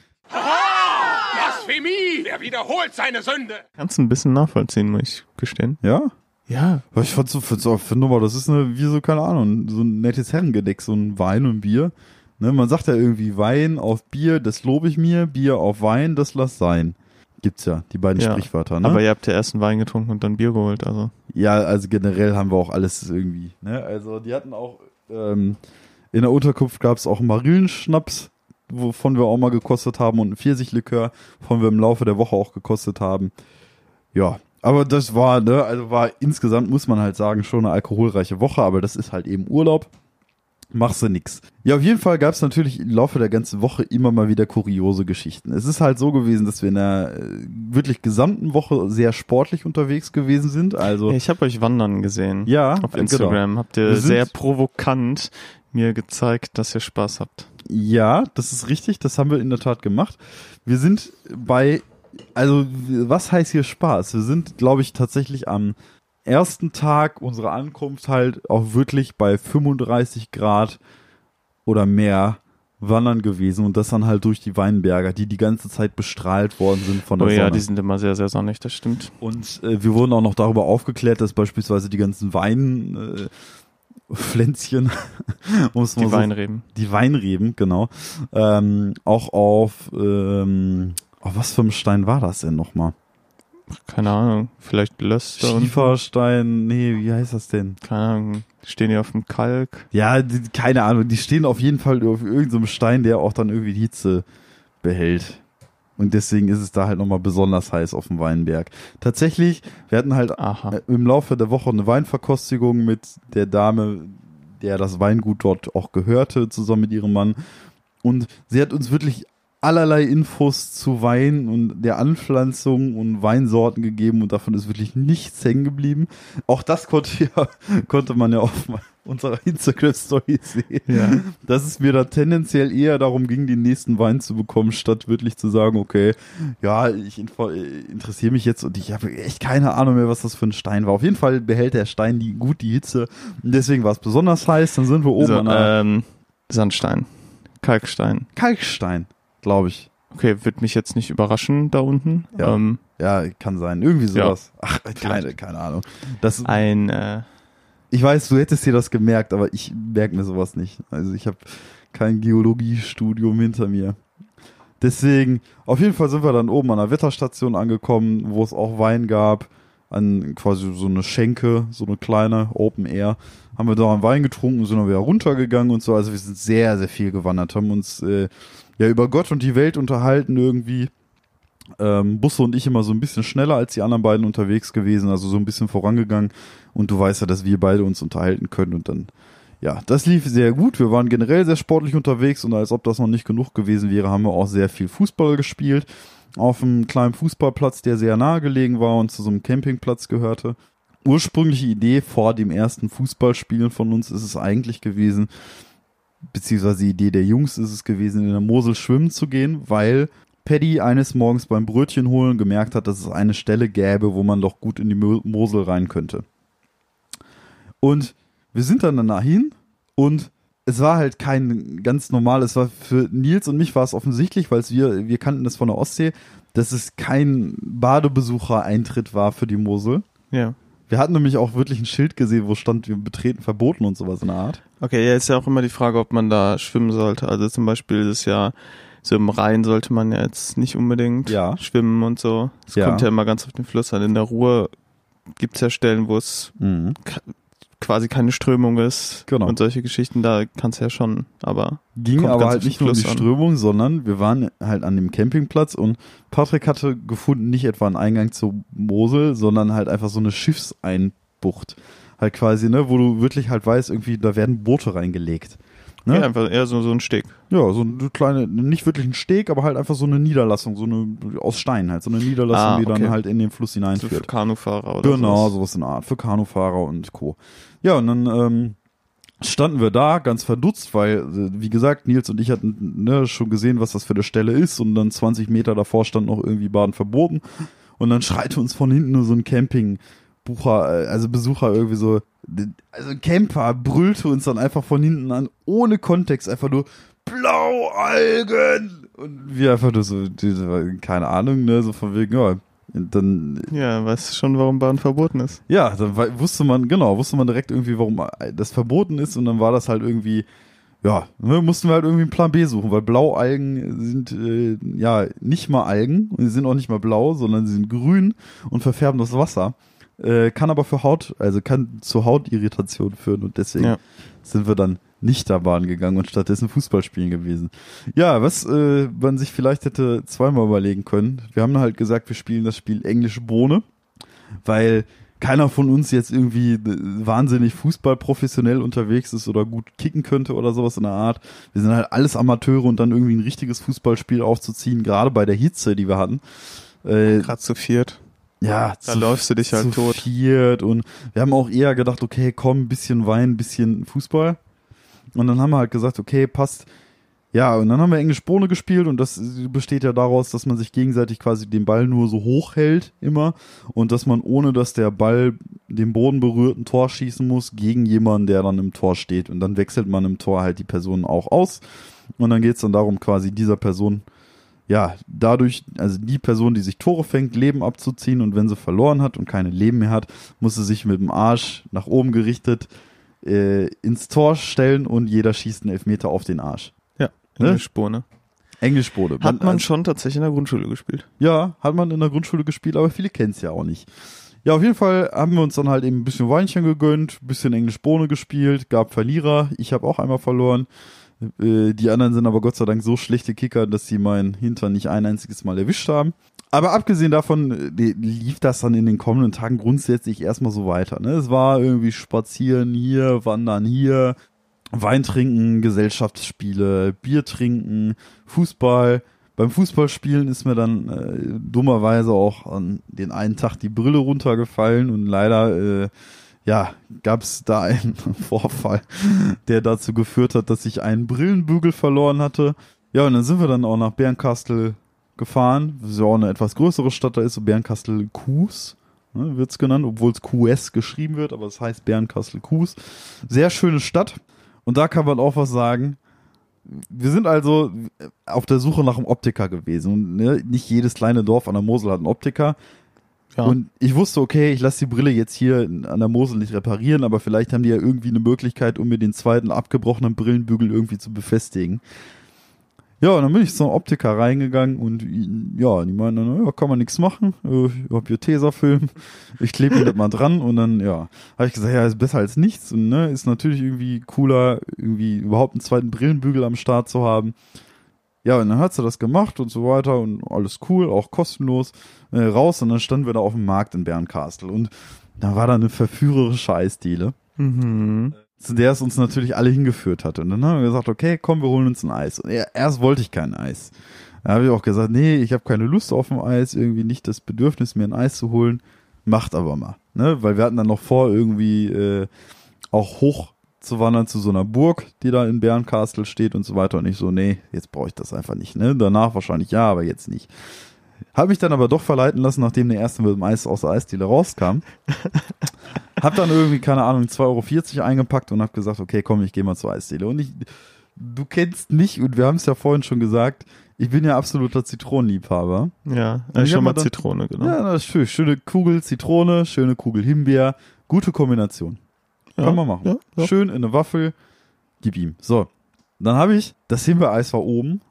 S3: Blasphemie! Er wiederholt seine Sünde!
S2: Kannst ein bisschen nachvollziehen, muss ich gestehen.
S1: Ja?
S2: Ja.
S1: Aber ich fand so, für Nummer, das ist eine, wie so, keine Ahnung, so ein nettes Herrengedeck, so ein Wein und Bier. Ne, man sagt ja irgendwie Wein auf Bier, das lobe ich mir, Bier auf Wein, das lass sein. Gibt's ja, die beiden
S2: Ja,
S1: Sprichwörter, ne?
S2: Aber ihr habt ja erst einen Wein getrunken und dann Bier geholt, also.
S1: Ja, also generell haben wir auch alles irgendwie. Ne? Also die hatten auch ähm, in der Unterkunft gab es auch Marillenschnaps, wovon wir auch mal gekostet haben und ein Pfirsichlikör, von wir im Laufe der Woche auch gekostet haben. Ja, aber das war, ne, also war insgesamt muss man halt sagen schon eine alkoholreiche Woche, aber das ist halt eben Urlaub. Machst du nix. Ja, auf jeden Fall gab es natürlich im Laufe der ganzen Woche immer mal wieder kuriose Geschichten. Es ist halt so gewesen, dass wir in der äh, wirklich gesamten Woche sehr sportlich unterwegs gewesen sind. Also
S2: ich habe euch wandern gesehen.
S1: ja,
S2: Auf
S1: genau.
S2: Instagram habt ihr sehr provokant mir gezeigt, dass ihr Spaß habt.
S1: Ja, das ist richtig, das haben wir in der Tat gemacht. Wir sind bei, also was heißt hier Spaß? Wir sind, glaube ich, tatsächlich am ersten Tag unserer Ankunft halt auch wirklich bei 35 Grad oder mehr wandern gewesen und das dann halt durch die Weinberger, die die ganze Zeit bestrahlt worden sind von der
S2: Oh ja,
S1: Sonne.
S2: die sind immer sehr, sehr sonnig, das stimmt.
S1: Und äh, wir wurden auch noch darüber aufgeklärt, dass beispielsweise die ganzen Wein äh, Pflänzchen, es mal
S2: Die
S1: so
S2: Weinreben.
S1: die Weinreben, genau, ähm, auch auf, ähm, oh, was für ein Stein war das denn nochmal?
S2: Keine Ahnung, vielleicht Löster
S1: Schieferstein, nee, wie heißt das denn?
S2: keine Ahnung, stehen die auf dem Kalk.
S1: Ja, die, keine Ahnung, die stehen auf jeden Fall auf irgendeinem Stein, der auch dann irgendwie die Hitze behält. Und deswegen ist es da halt nochmal besonders heiß auf dem Weinberg. Tatsächlich, wir hatten halt
S2: Aha.
S1: äh, im Laufe der Woche eine Weinverkostigung mit der Dame, der das Weingut dort auch gehörte, zusammen mit ihrem Mann. Und sie hat uns wirklich allerlei Infos zu Wein und der Anpflanzung und Weinsorten gegeben und davon ist wirklich nichts hängen geblieben. Auch das konnte, ja, konnte man ja auf unserer Instagram-Story sehen,
S2: Ja.
S1: dass es mir da tendenziell eher darum ging, den nächsten Wein zu bekommen, statt wirklich zu sagen, okay, ja, ich äh, interessiere mich jetzt und ich habe echt keine Ahnung mehr, was das für ein Stein war. Auf jeden Fall behält der Stein die, gut die Hitze und deswegen war es besonders heiß. Dann sind wir oben
S2: so,
S1: an einer
S2: ähm, Sandstein. Kalkstein.
S1: Kalkstein. glaube ich.
S2: Okay, wird mich jetzt nicht überraschen da unten.
S1: Ja.
S2: Ähm,
S1: Ja, kann sein. Irgendwie
S2: Ja.
S1: sowas. Ach, keine, keine Ahnung. Das,
S2: ein, äh,
S1: ich weiß, du hättest dir das gemerkt, aber ich merke mir sowas nicht. Also ich habe kein Geologiestudium hinter mir. Deswegen, auf jeden Fall sind wir dann oben an der Wetterstation angekommen, wo es auch Wein gab, an quasi so eine Schenke, so eine kleine Open Air. Haben wir da einen Wein getrunken, sind dann wieder runtergegangen und so. Also wir sind sehr, sehr viel gewandert, haben uns äh, ja über Gott und die Welt unterhalten irgendwie. Ähm, Busse und ich immer so ein bisschen schneller als die anderen beiden unterwegs gewesen, also so ein bisschen vorangegangen. Und du weißt ja, dass wir beide uns unterhalten können und dann, ja, das lief sehr gut. Wir waren generell sehr sportlich unterwegs und als ob das noch nicht genug gewesen wäre, haben wir auch sehr viel Fußball gespielt. Auf einem kleinen Fußballplatz, der sehr nahe gelegen war und zu so einem Campingplatz gehörte. Ursprüngliche Idee vor dem ersten Fußballspielen von uns ist es eigentlich gewesen, beziehungsweise die Idee der Jungs ist es gewesen, in der Mosel schwimmen zu gehen, weil Paddy eines Morgens beim Brötchen holen gemerkt hat, dass es eine Stelle gäbe, wo man doch gut in die Mo- Mosel rein könnte. Und wir sind dann danach hin und es war halt kein ganz normal, es war für Nils und mich war es offensichtlich, weil wir, wir kannten das von der Ostsee, dass es kein Badebesuchereintritt war für die Mosel.
S2: ja.
S1: Wir hatten nämlich auch wirklich ein Schild gesehen, wo stand, wir betreten verboten und sowas in der Art.
S2: Okay, ja, ist ja auch immer die Frage, ob man da schwimmen sollte. Also zum Beispiel ist es ja, so im Rhein sollte man ja jetzt nicht unbedingt
S1: Ja.
S2: schwimmen und so. Es
S1: Ja.
S2: kommt ja immer ganz auf den Fluss an. In der Ruhr gibt's ja Stellen, wo es quasi keine Strömung ist
S1: Genau.
S2: und solche Geschichten, da kannst du ja schon, aber
S1: Ging
S2: Kommt
S1: aber halt nicht nur um die
S2: Fluss an.
S1: Strömung, sondern wir waren halt an dem Campingplatz und Patrick hatte gefunden, nicht etwa einen Eingang zur Mosel, sondern halt einfach so eine Schiffseinbucht. Halt quasi, ne, wo du wirklich halt weißt, irgendwie, da werden Boote reingelegt. Ne?
S2: ja, einfach eher so, so ein Steg.
S1: Ja, so eine kleine, nicht wirklich ein Steg, aber halt einfach so eine Niederlassung, so eine, aus Stein halt, so eine Niederlassung,
S2: Ah,
S1: die dann
S2: okay.
S1: halt in den Fluss
S2: So für
S1: hineinführt.
S2: Kanufahrer oder
S1: Genau,
S2: sowas.
S1: sowas in der Art, für Kanufahrer und Co. Ja, und dann ähm, standen wir da ganz verdutzt, weil, äh, wie gesagt, Nils und ich hatten ne, schon gesehen, was das für eine Stelle ist und dann 20 Meter davor stand noch irgendwie Baden verboten und dann schreit uns von hinten nur so ein Campingbucher, äh, also Besucher irgendwie so, also ein Camper brüllte uns dann einfach von hinten an, ohne Kontext, einfach nur Blaualgen und wir einfach nur so, keine Ahnung, ne, so von wegen, ja, dann
S2: Ja, weißt du schon, warum Bahn verboten ist?
S1: ja, dann wusste man, genau, wusste man direkt irgendwie, warum das verboten ist und dann war das halt irgendwie, ja, ne, mussten wir halt irgendwie einen Plan B suchen, weil Blaualgen sind äh, ja nicht mal Algen und sie sind auch nicht mal blau, sondern sie sind grün und verfärben das Wasser. Äh, kann aber für Haut, also kann zu Hautirritation führen und deswegen
S2: Ja.
S1: sind wir dann nicht da Bahn gegangen und stattdessen Fußball spielen gewesen. Ja, was äh, man sich vielleicht hätte zweimal überlegen können. Wir haben halt gesagt, wir spielen das Spiel Englische Bohne, weil keiner von uns jetzt irgendwie äh, wahnsinnig Fußball professionell unterwegs ist oder gut kicken könnte oder sowas in der Art. Wir sind halt alles Amateure und dann irgendwie ein richtiges Fußballspiel aufzuziehen, gerade bei der Hitze, die wir hatten. Äh,
S2: Gerade zu viert.
S1: Ja,
S2: Da läufst du dich halt
S1: zu
S2: tot.
S1: viert und wir haben auch eher gedacht, okay, komm, ein bisschen Wein, ein bisschen Fußball. Und dann haben wir halt gesagt, okay, passt. Ja, und dann haben wir Englisch Bohne gespielt und das besteht ja daraus, dass man sich gegenseitig quasi den Ball nur so hoch hält immer und dass man ohne dass der Ball den Boden berührt ein Tor schießen muss gegen jemanden, der dann im Tor steht und dann wechselt man im Tor halt die Person auch aus und dann geht's dann darum, quasi dieser Person ja, dadurch, also die Person, die sich Tore fängt, Leben abzuziehen und wenn sie verloren hat und keine Leben mehr hat, muss sie sich mit dem Arsch nach oben gerichtet äh, ins Tor stellen und jeder schießt einen Elfmeter auf den Arsch.
S2: Ja,
S1: Ne?
S2: Englischbohne.
S1: Englischbode.
S2: Hat man
S1: also-
S2: schon tatsächlich in der Grundschule gespielt.
S1: Ja, hat man in der Grundschule gespielt, aber viele kennen es ja auch nicht. Ja, auf jeden Fall haben wir uns dann halt eben ein bisschen Weinchen gegönnt, ein bisschen Englisch Bohne gespielt, gab Verlierer. Ich habe auch einmal verloren. Äh, Die anderen sind aber Gott sei Dank so schlechte Kicker, dass sie meinen Hintern nicht ein einziges Mal erwischt haben. Aber abgesehen davon äh, lief das dann in den kommenden Tagen grundsätzlich erstmal so weiter. Ne? Es war irgendwie spazieren hier, wandern hier, Wein trinken, Gesellschaftsspiele, Bier trinken, Fußball. Beim Fußballspielen ist mir dann äh, dummerweise auch an den einen Tag die Brille runtergefallen und leider äh, ja, gab es da einen Vorfall, der dazu geführt hat, dass ich einen Brillenbügel verloren hatte. Ja, und dann sind wir dann auch nach Bernkastel gefahren. Das ist ja auch eine etwas größere Stadt, da ist so Bernkastel-Kues, ne, wird's genannt, obwohl es QS geschrieben wird, aber es heißt Bernkastel-Kues. Sehr schöne Stadt. Und da kann man auch was sagen. wir sind also auf der Suche nach einem Optiker gewesen. Und ne, nicht jedes kleine Dorf an der Mosel hat einen Optiker.
S2: Ja.
S1: Und ich wusste, okay, ich lasse die Brille jetzt hier an der Mosel nicht reparieren, aber vielleicht haben die ja irgendwie eine Möglichkeit, um mir den zweiten abgebrochenen Brillenbügel irgendwie zu befestigen. Ja, und dann bin ich zum Optiker reingegangen und ja, die meinen dann, ja, kann man nichts machen. Äh, Ich hab hier Tesafilm, ich klebe ihn das mal dran und dann, ja, habe ich gesagt, ja, ist besser als nichts und ne, ist natürlich irgendwie cooler, irgendwie überhaupt einen zweiten Brillenbügel am Start zu haben. Ja, und dann hat sie das gemacht und so weiter und alles cool, auch kostenlos äh, raus und dann standen wir da auf dem Markt in Bernkastel und da war da eine verführerische Eisdiele
S2: Mhm.
S1: zu der es uns natürlich alle hingeführt hat. Und dann haben wir gesagt, okay, komm, wir holen uns ein Eis. Und er- erst wollte ich kein Eis. Da habe ich auch gesagt, nee, ich habe keine Lust auf ein Eis, irgendwie nicht das Bedürfnis, mir ein Eis zu holen. Macht aber mal. Ne? Weil wir hatten dann noch vor, irgendwie äh, auch hoch zu wandern zu so einer Burg, die da in Bernkastel steht und so weiter. Und ich so, nee, jetzt brauche ich das einfach nicht. Ne? Danach wahrscheinlich ja, aber jetzt nicht. Habe mich dann aber doch verleiten lassen, nachdem der erste mit dem Eis aus der Eisdiele rauskam. Hab dann irgendwie, keine Ahnung, 2,40 Euro eingepackt und hab gesagt, okay, komm, ich gehe mal zur Eisdiele. Und ich, du kennst mich und wir haben es ja vorhin schon gesagt, ich bin ja absoluter Zitronenliebhaber.
S2: Ja,
S1: ich
S2: schon mal
S1: dann-
S2: Zitrone, genau.
S1: Ja, das ist schön. Schöne Kugel Zitrone, schöne Kugel Himbeer. Gute Kombination.
S2: Ja,
S1: Kann man machen.
S2: Ja, ja.
S1: Schön in eine Waffel. Gib ihm. So. Dann habe ich, das Himbeereis war oben.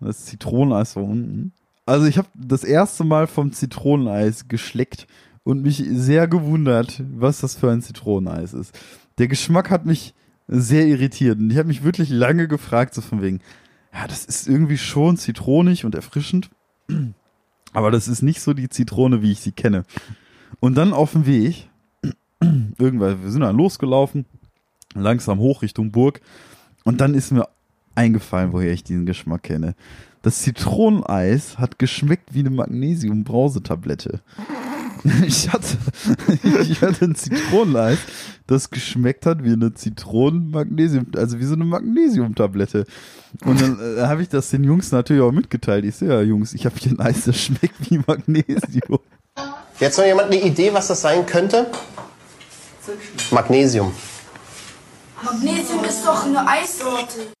S1: Das Zitroneneis war unten. Also ich habe das erste Mal vom Zitroneneis geschleckt und mich sehr gewundert, was das für ein Zitroneneis ist. Der Geschmack hat mich sehr irritiert und ich habe mich wirklich lange gefragt, so von wegen, ja, das ist irgendwie schon zitronig und erfrischend, aber das ist nicht so die Zitrone, wie ich sie kenne. Und dann auf dem Weg, irgendwann, wir sind dann losgelaufen, langsam hoch Richtung Burg und dann ist mir eingefallen, woher ich diesen Geschmack kenne. Das Zitroneneis hat geschmeckt wie eine Magnesium-Brausetablette. Ich hatte, ich hatte ein Zitroneneis, das geschmeckt hat wie eine Zitronen-Magnesium, also wie so eine Magnesium-Tablette. Und dann äh, habe ich das den Jungs natürlich auch mitgeteilt. Ich so, ja, Jungs, ich habe hier ein Eis, das schmeckt wie Magnesium.
S4: Jetzt noch jemand eine Idee, was das sein könnte? Magnesium.
S5: Magnesium ist doch eine Eissorte.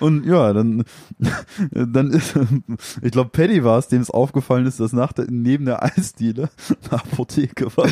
S1: Und ja, dann, dann ist, ich glaube, Paddy war es, dem es aufgefallen ist, dass nach der, neben der Eisdiele eine Apotheke war.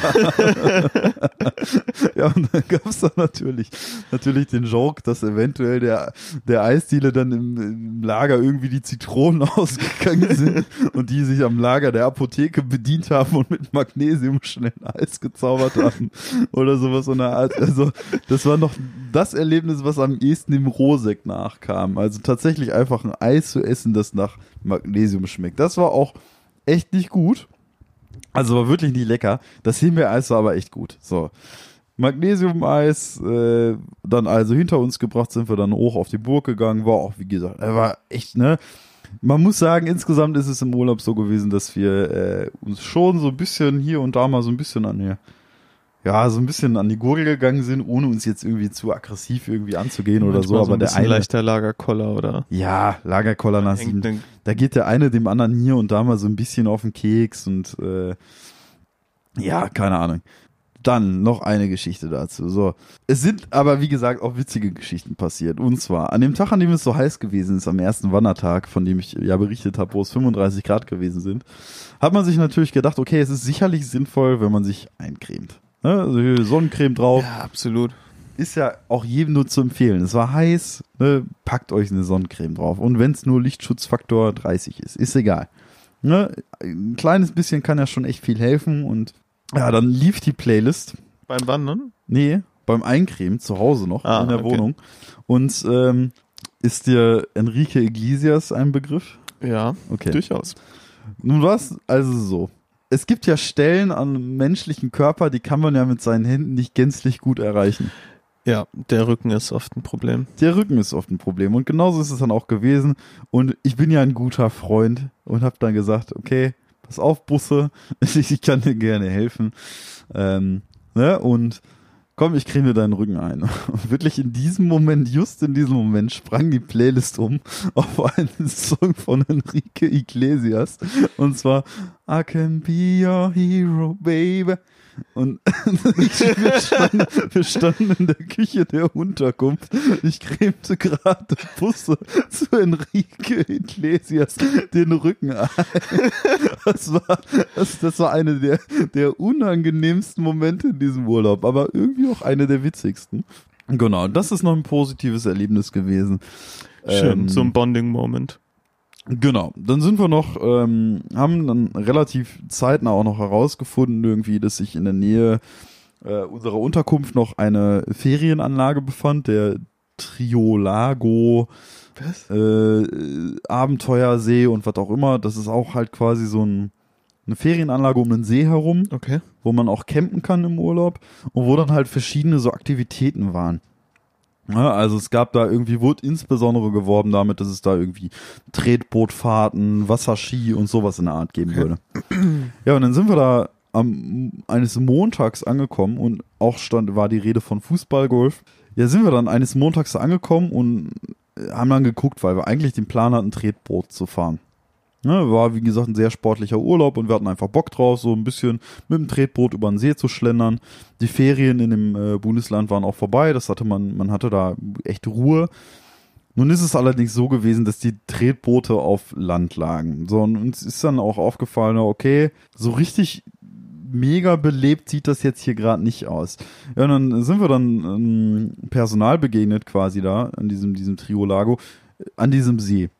S1: ja, und dann gab es da natürlich, natürlich den Joke, dass eventuell der, der Eisdiele dann im, im Lager irgendwie die Zitronen ausgegangen sind und die sich am Lager der Apotheke bedient haben und mit Magnesium schnell Eis gezaubert haben oder sowas Art. Also, das war noch das Erlebnis, was am ehesten dem Rosek nachkam. Also tatsächlich einfach ein Eis zu essen, das nach Magnesium schmeckt. Das war auch echt nicht gut. Also war wirklich nicht lecker. Das Himbeereis war aber echt gut. So. Magnesium-Eis, äh, dann also hinter uns gebracht, sind wir dann hoch auf die Burg gegangen, war auch, wie gesagt, war echt, ne? Man muss sagen, insgesamt ist es im Urlaub so gewesen, dass wir äh, uns schon so ein bisschen hier und da mal so ein bisschen an die, ja, so ein bisschen an die Gurgel gegangen sind, ohne uns jetzt irgendwie zu aggressiv irgendwie anzugehen oder so, aber
S2: ein
S1: der eine,
S2: leichter Lagerkoller oder
S1: ja, Lagerkoller nach sieben, da geht der eine dem anderen hier und da mal so ein bisschen auf den Keks und äh, ja, keine Ahnung. Dann noch eine Geschichte dazu. So, es sind aber wie gesagt auch witzige Geschichten passiert. Und zwar an dem Tag, an dem es so heiß gewesen ist, am ersten Wandertag, von dem ich ja berichtet habe, wo es 35 Grad gewesen sind, hat man sich natürlich gedacht, okay, es ist sicherlich sinnvoll, wenn man sich eincremt. Ne? Also Sonnencreme drauf,
S2: Ja, absolut.
S1: ist ja auch jedem nur zu empfehlen. Es war heiß, ne, packt euch eine Sonnencreme drauf. Und wenn es nur Lichtschutzfaktor 30 ist, ist egal. Ne, ein kleines bisschen kann ja schon echt viel helfen. Und ja, dann lief die Playlist.
S2: Beim Wandern?
S1: Nee, beim Eincremen zu Hause noch
S2: Ah,
S1: in der
S2: okay.
S1: Wohnung. Und ähm, ist dir Enrique Iglesias ein Begriff?
S2: Ja,
S1: Okay.
S2: durchaus.
S1: Nun war es also so. Es gibt ja Stellen am menschlichen Körper, die kann man ja mit seinen Händen nicht gänzlich gut erreichen.
S2: Ja, der Rücken ist oft ein Problem.
S1: Der Rücken ist oft ein Problem und genauso ist es dann auch gewesen. Und ich bin ja ein guter Freund und habe dann gesagt, okay, pass auf, Busse, ich kann dir gerne helfen. Ähm, ne? Und komm, ich creme deinen Rücken ein. Und wirklich in diesem Moment, just in diesem Moment, sprang die Playlist um auf einen Song von Enrique Iglesias. Und zwar I can be your hero, baby. Und wir, standen, wir standen in der Küche der Unterkunft. Ich cremte gerade Busse zu Enrique Iglesias den Rücken ein. Das war, das, das war eine der, der unangenehmsten Momente in diesem Urlaub, aber irgendwie auch eine der witzigsten. Genau, das ist noch ein positives Erlebnis gewesen.
S2: Schön,
S1: Ähm,
S2: so ein Bonding-Moment.
S1: Genau, dann sind wir noch, ähm, haben dann relativ zeitnah auch noch herausgefunden, irgendwie, dass sich in der Nähe äh, unserer Unterkunft noch eine Ferienanlage befand, der Triolago äh, Abenteuersee und was auch immer. Das ist auch halt quasi so ein, eine Ferienanlage um den See herum,
S2: Okay.
S1: wo man auch campen kann im Urlaub und wo dann halt verschiedene so Aktivitäten waren. Ja, also es gab da irgendwie, wurde insbesondere geworben damit, dass es da irgendwie Tretbootfahrten, Wasserski und sowas in der Art geben würde. Ja, und dann sind wir da am, eines Montags angekommen und auch stand, war die Rede von Fußballgolf. Ja, sind wir dann eines Montags da angekommen und haben dann geguckt, weil wir eigentlich den Plan hatten, Tretboot zu fahren. Ne, war, wie gesagt, ein sehr sportlicher Urlaub und wir hatten einfach Bock drauf, so ein bisschen mit dem Tretboot über den See zu schlendern. Die Ferien in dem äh, Bundesland waren auch vorbei, das hatte man, man hatte da echt Ruhe. Nun ist es allerdings so gewesen, dass die Tretboote auf Land lagen. So, und uns ist dann auch aufgefallen, okay, so richtig mega belebt sieht das jetzt hier gerade nicht aus. Ja, und dann sind wir dann ähm, Personal begegnet quasi da, an diesem, diesem Triolago, äh, an diesem See.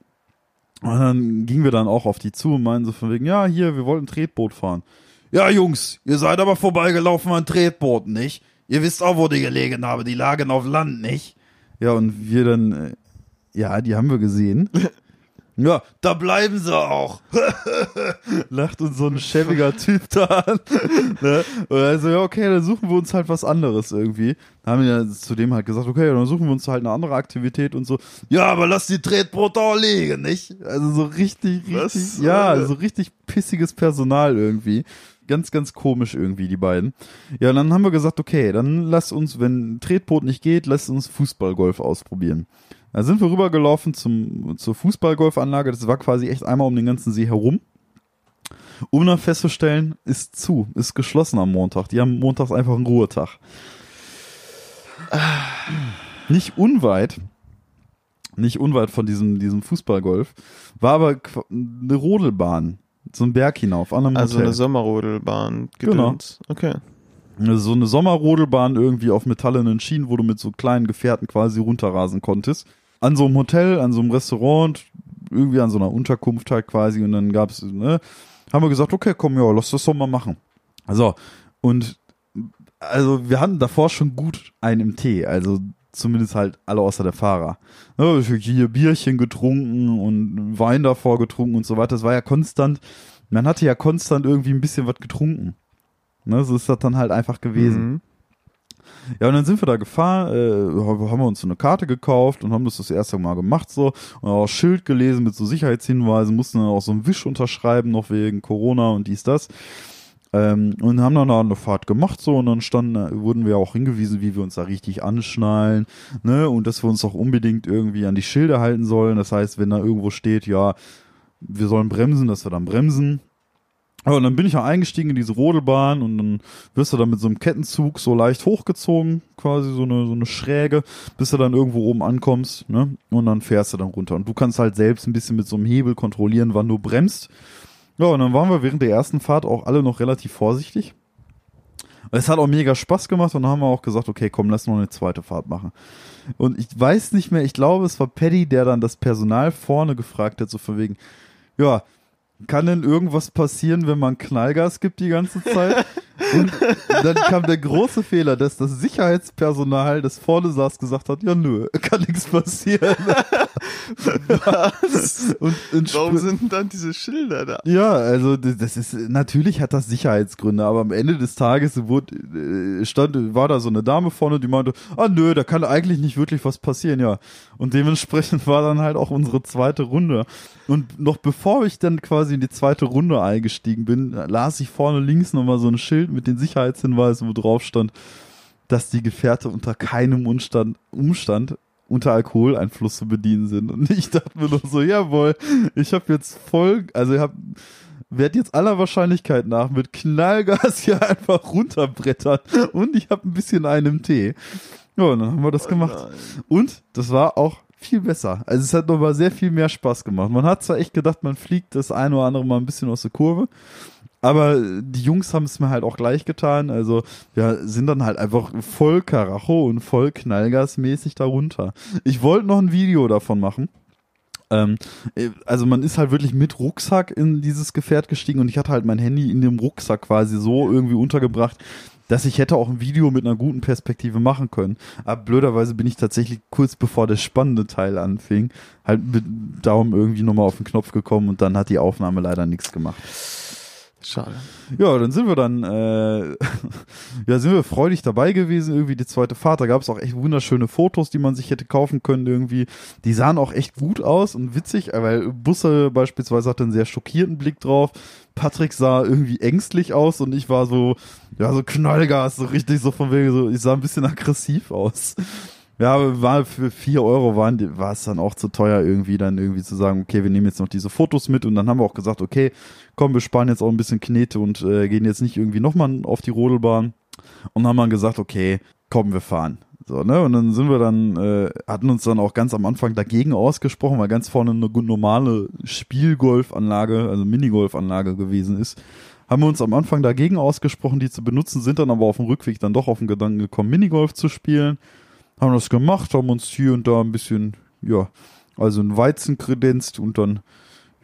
S1: Und dann gingen wir dann auch auf die zu und meinen so von wegen, ja, hier, wir wollten Tretboot fahren. Ja, Jungs, ihr seid aber vorbeigelaufen an Tretbooten, nicht? Ihr wisst auch, wo die gelegen haben, die lagen auf Land, nicht? Ja, und wir dann, äh, ja, die haben wir gesehen. Ja, da bleiben sie auch. Lacht uns so ein schäbiger Typ da an. ne? Und also, ja, okay, dann suchen wir uns halt was anderes irgendwie. Dann haben wir ja zu dem halt gesagt, okay, dann suchen wir uns halt eine andere Aktivität und so. Ja, aber lass die Tretboote auch liegen, nicht? Also so richtig, richtig,
S2: Was?
S1: ja, so richtig pissiges Personal irgendwie. Ganz, ganz komisch irgendwie, die beiden. Ja, und dann haben wir gesagt, okay, dann lass uns, wenn Tretboot nicht geht, lass uns Fußballgolf ausprobieren. Da sind wir rübergelaufen zum, zur Fußballgolfanlage. Das war quasi echt einmal um den ganzen See herum. Um dann festzustellen, ist zu, ist geschlossen am Montag. Die haben montags einfach einen Ruhetag. Nicht unweit, nicht unweit von diesem, diesem Fußballgolf, war aber eine Rodelbahn. So ein Berg hinauf, an einem
S2: Also
S1: Hotel.
S2: eine Sommerrodelbahn.
S1: Genau.
S2: Gedöns. Okay.
S1: So eine Sommerrodelbahn irgendwie auf metallenen Schienen, wo du mit so kleinen Gefährten quasi runterrasen konntest. An so einem Hotel, an so einem Restaurant, irgendwie an so einer Unterkunft halt quasi und dann gab's, ne, haben wir gesagt, okay, komm, ja, lass das doch mal machen. So, und also wir hatten davor schon gut einen im Tee, also zumindest halt alle außer der Fahrer. Ne, hier Bierchen getrunken und Wein davor getrunken und so weiter. Das war ja konstant, man hatte ja konstant irgendwie ein bisschen was getrunken. Ne, so ist das dann halt einfach gewesen.
S2: Mhm.
S1: Ja, und dann sind wir da gefahren, äh, haben wir uns so eine Karte gekauft und haben das das erste Mal gemacht so und auch Schild gelesen mit so Sicherheitshinweisen, mussten dann auch so einen Wisch unterschreiben, noch wegen Corona und dies, das. Ähm, und haben dann da eine Fahrt gemacht so und dann standen, wurden wir auch hingewiesen, wie wir uns da richtig anschnallen, ne, und dass wir uns auch unbedingt irgendwie an die Schilder halten sollen. Das heißt, wenn da irgendwo steht, ja, wir sollen bremsen, dass wir dann bremsen. Ja, und dann bin ich ja eingestiegen in diese Rodelbahn und dann wirst du dann mit so einem Kettenzug so leicht hochgezogen, quasi so eine, so eine Schräge, bis du dann irgendwo oben ankommst, ne? Und dann fährst du dann runter. Und du kannst halt selbst ein bisschen mit so einem Hebel kontrollieren, wann du bremst. Ja, und dann waren wir während der ersten Fahrt auch alle noch relativ vorsichtig. Es hat auch mega Spaß gemacht und dann haben wir auch gesagt, okay, komm, lass noch eine zweite Fahrt machen. Und ich weiß nicht mehr, ich glaube, es war Paddy, der dann das Personal vorne gefragt hat, so von wegen, ja, kann denn irgendwas passieren, wenn man Knallgas gibt die ganze Zeit? Und dann kam der große Fehler, dass das Sicherheitspersonal, das vorne saß, gesagt hat, ja nö, kann nichts passieren.
S2: Was?
S1: Und, und
S2: Warum sind dann diese Schilder da?
S1: ja, also das ist natürlich hat das Sicherheitsgründe, aber am Ende des Tages wurde, äh, stand war da so eine Dame vorne, die meinte, ah nö, da kann eigentlich nicht wirklich was passieren, ja. Und dementsprechend war dann halt auch unsere zweite Runde. Und noch bevor ich dann quasi in die zweite Runde eingestiegen bin, las ich vorne links nochmal so ein Schild mit den Sicherheitshinweisen, wo drauf stand, dass die Gefährte unter keinem Umstand, Umstand unter Alkoholeinfluss zu bedienen sind. Und ich dachte mir nur so, jawohl, ich habe jetzt voll, also ich habe werde jetzt aller Wahrscheinlichkeit nach mit Knallgas hier einfach runterbrettern und ich habe ein bisschen einen Tee. Ja, und dann haben wir das gemacht. Und das war auch viel besser. Also es hat nochmal sehr viel mehr Spaß gemacht. Man hat zwar echt gedacht, man fliegt das eine oder andere mal ein bisschen aus der Kurve, aber die Jungs haben es mir halt auch gleich getan. Also wir sind dann halt einfach voll Karacho und voll Knallgasmäßig darunter. Ich wollte noch ein Video davon machen. Ähm, äh, also man ist halt wirklich mit Rucksack in dieses Gefährt gestiegen und ich hatte halt mein Handy in dem Rucksack quasi so irgendwie untergebracht, dass ich hätte auch ein Video mit einer guten Perspektive machen können. Aber blöderweise bin ich tatsächlich kurz bevor der spannende Teil anfing, halt mit Daumen irgendwie nochmal auf den Knopf gekommen und dann hat die Aufnahme leider nichts gemacht.
S2: Schade.
S1: Ja, dann sind wir dann, äh, ja, sind wir freudig dabei gewesen, irgendwie die zweite Fahrt. Da gab es auch echt wunderschöne Fotos, die man sich hätte kaufen können irgendwie. Die sahen auch echt gut aus und witzig, äh, weil Busse beispielsweise hatte einen sehr schockierten Blick drauf. Patrick sah irgendwie ängstlich aus und ich war so, ja, so Knallgas, so richtig so von wegen, so, ich sah ein bisschen aggressiv aus. Ja, war für vier Euro waren, war es dann auch zu teuer irgendwie dann irgendwie zu sagen, okay, wir nehmen jetzt noch diese Fotos mit und dann haben wir auch gesagt, okay, komm, wir sparen jetzt auch ein bisschen Knete und äh, gehen jetzt nicht irgendwie nochmal auf die Rodelbahn und haben dann gesagt, okay, komm, wir fahren. So, ne? Und dann sind wir dann, äh, hatten uns dann auch ganz am Anfang dagegen ausgesprochen, weil ganz vorne eine normale Spielgolfanlage, also Minigolfanlage gewesen ist. Haben wir uns am Anfang dagegen ausgesprochen, die zu benutzen, sind dann aber auf dem Rückweg dann doch auf den Gedanken gekommen, Minigolf zu spielen haben das gemacht, haben uns hier und da ein bisschen, ja, also ein Weizen kredenzt und dann,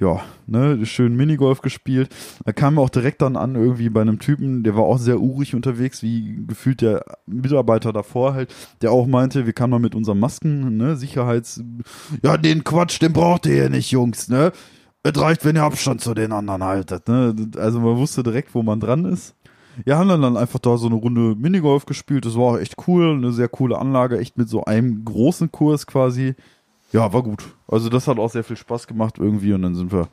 S1: ja, ne, schön Minigolf gespielt. Da kam auch direkt dann an, irgendwie bei einem Typen, der war auch sehr urig unterwegs, wie gefühlt der Mitarbeiter davor halt, der auch meinte, wir kamen mal mit unseren Masken, ne, Sicherheits, ja, den Quatsch, den braucht ihr ja nicht, Jungs, ne. Es reicht, wenn ihr Abstand zu den anderen haltet, ne. Also man wusste direkt, wo man dran ist. Ja, haben dann, dann einfach da so eine Runde Minigolf gespielt. Das war auch echt cool, eine sehr coole Anlage, echt mit so einem großen Kurs quasi. Ja, war gut. Also das hat auch sehr viel Spaß gemacht irgendwie und dann sind wir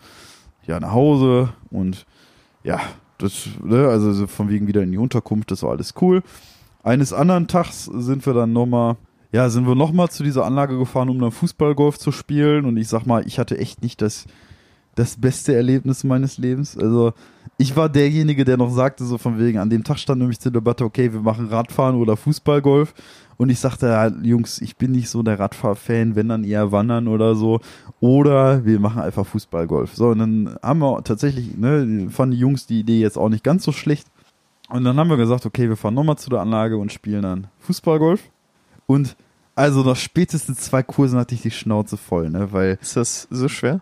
S1: ja nach Hause und ja, das, ne, also so von wegen wieder in die Unterkunft, das war alles cool. Eines anderen Tags sind wir dann nochmal, ja, sind wir nochmal zu dieser Anlage gefahren, um dann Fußballgolf zu spielen und ich sag mal, ich hatte echt nicht das, das beste Erlebnis meines Lebens. Also ich war derjenige, der noch sagte, so von wegen, an dem Tag stand nämlich zur Debatte, okay, wir machen Radfahren oder Fußballgolf. Und ich sagte, ja, Jungs, ich bin nicht so der Radfahrfan, wenn dann eher wandern oder so. Oder wir machen einfach Fußballgolf. So, und dann haben wir tatsächlich, ne, fanden die Jungs die Idee jetzt auch nicht ganz so schlecht. Und dann haben wir gesagt, okay, wir fahren nochmal zu der Anlage und spielen dann Fußballgolf. Und also nach spätestens zwei Kursen hatte ich die Schnauze voll, ne, weil
S2: Ist das so schwer?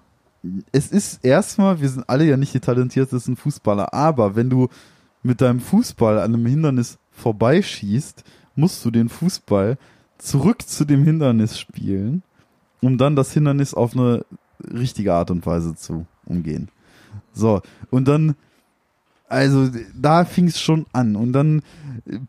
S1: Es ist erstmal, wir sind alle ja nicht die talentiertesten Fußballer, aber wenn du mit deinem Fußball an einem Hindernis vorbeischießt, musst du den Fußball zurück zu dem Hindernis spielen, um dann das Hindernis auf eine richtige Art und Weise zu umgehen. So, und dann, also da fing es schon an und dann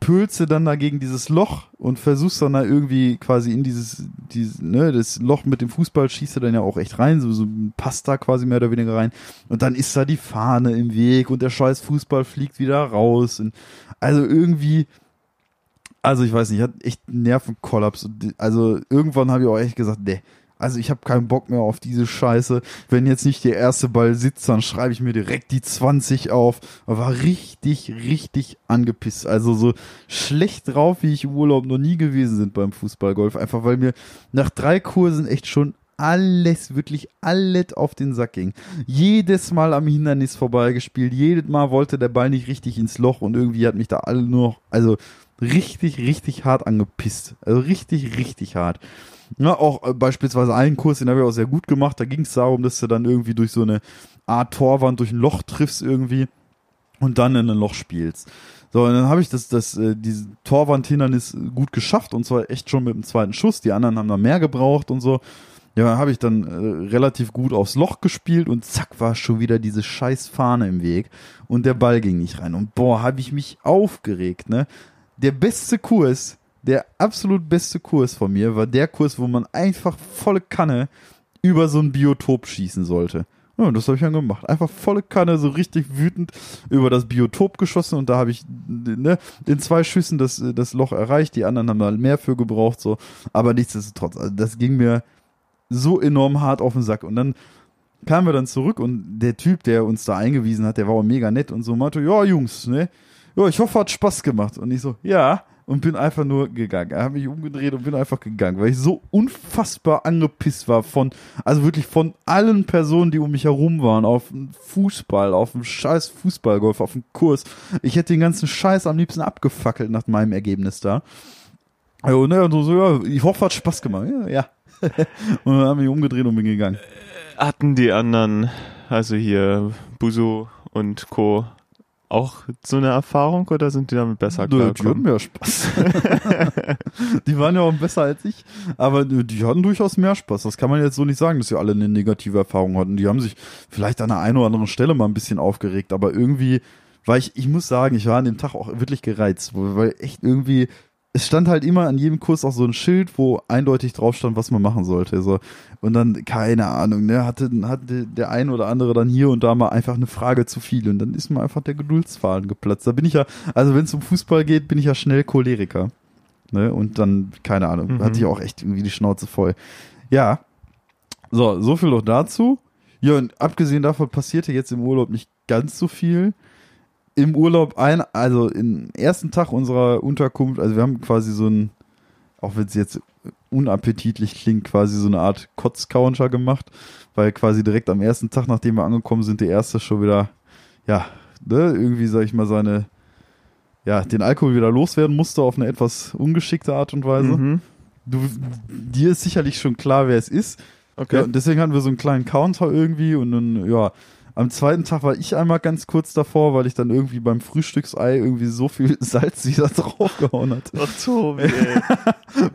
S1: pölst du dann dagegen dieses Loch und versuchst dann da irgendwie quasi in dieses, dieses, ne, das Loch mit dem Fußball schießt du dann ja auch echt rein, so, so passt da quasi mehr oder weniger rein. Und dann ist da die Fahne im Weg und der scheiß Fußball fliegt wieder raus und also irgendwie, also ich weiß nicht, ich hatte echt einen Nervenkollaps die- also irgendwann habe ich auch echt gesagt, nee, also ich habe keinen Bock mehr auf diese Scheiße. Wenn jetzt nicht der erste Ball sitzt, dann schreibe ich mir direkt die 20 auf. War richtig, richtig angepisst. Also so schlecht drauf, wie ich im Urlaub noch nie gewesen sind beim Fußballgolf. Einfach weil mir nach drei Kursen echt schon alles, wirklich alles auf den Sack ging. Jedes Mal am Hindernis vorbeigespielt. Jedes Mal wollte der Ball nicht richtig ins Loch und irgendwie hat mich da alle nur noch, also richtig, richtig hart angepisst. Also richtig, richtig hart. Ja, auch äh, beispielsweise einen Kurs, den habe ich auch sehr gut gemacht. Da ging es darum, dass du dann irgendwie durch so eine Art Torwand durch ein Loch triffst irgendwie und dann in ein Loch spielst. So, und dann habe ich das, das, äh, diese Torwandhindernis gut geschafft und zwar echt schon mit dem zweiten Schuss. Die anderen haben da mehr gebraucht und so. Ja, dann habe ich dann äh, relativ gut aufs Loch gespielt und zack war schon wieder diese scheiß Fahne im Weg und der Ball ging nicht rein. Und boah, habe ich mich aufgeregt, ne? Der beste Kurs, der absolut beste Kurs von mir war der Kurs, wo man einfach volle Kanne über so ein Biotop schießen sollte. Ja, und das habe ich dann gemacht. Einfach volle Kanne, so richtig wütend über das Biotop geschossen und da habe ich ne, in zwei Schüssen das, das Loch erreicht. Die anderen haben da mehr für gebraucht, so. Aber nichtsdestotrotz, also das ging mir so enorm hart auf den Sack. Und dann kamen wir dann zurück und der Typ, der uns da eingewiesen hat, der war auch mega nett und so meinte, ja, Jungs, ne? Ja, ich hoffe, hat Spaß gemacht. Und ich so, ja. Und bin einfach nur gegangen. Er hat mich umgedreht und bin einfach gegangen, weil ich so unfassbar angepisst war von, also wirklich von allen Personen, die um mich herum waren, auf dem Fußball, auf dem scheiß Fußballgolf, auf dem Kurs. Ich hätte den ganzen Scheiß am liebsten abgefackelt nach meinem Ergebnis da. Ja, und er so, ja, ich hoffe, hat Spaß gemacht. Ja, ja. und dann habe ich umgedreht und bin gegangen.
S2: Hatten die anderen, also hier Buso und Co. auch so eine Erfahrung oder sind die damit besser
S1: Nö, Die hatten mehr Spaß. die waren ja auch besser als ich, aber die hatten durchaus mehr Spaß. Das kann man jetzt so nicht sagen, dass sie alle eine negative Erfahrung hatten. Die haben sich vielleicht an der einen oder anderen Stelle mal ein bisschen aufgeregt, aber irgendwie war ich, ich muss sagen, ich war an dem Tag auch wirklich gereizt, weil echt irgendwie es stand halt immer an jedem Kurs auch so ein Schild, wo eindeutig drauf stand, was man machen sollte. So. Und dann, keine Ahnung, ne, hatte, hatte der ein oder andere dann hier und da mal einfach eine Frage zu viel und dann ist mir einfach der Geduldsfaden geplatzt. Da bin ich ja, also wenn es um Fußball geht, bin ich ja schnell Choleriker. Ne? Und dann, keine Ahnung,
S2: Mhm.
S1: hatte ich auch echt irgendwie die Schnauze voll. Ja. So, so viel noch dazu. Ja, und abgesehen davon passierte jetzt im Urlaub nicht ganz so viel im Urlaub ein, also im ersten Tag unserer Unterkunft, also wir haben quasi so ein, auch wenn es jetzt unappetitlich klingt, quasi so eine Art Kotzcounter gemacht, weil quasi direkt am ersten Tag, nachdem wir angekommen sind, der erste schon wieder, ja, ne, irgendwie, sag ich mal, seine, ja, den Alkohol wieder loswerden musste auf eine etwas ungeschickte Art und Weise.
S2: Mhm.
S1: Du, dir ist sicherlich schon klar, wer es ist.
S2: Okay.
S1: Ja, deswegen hatten wir so einen kleinen Counter irgendwie und dann, ja, am zweiten Tag war ich einmal ganz kurz davor, weil ich dann irgendwie beim Frühstücksei irgendwie so viel Salz wieder draufgehauen hatte.
S2: Ach Tobi, ey.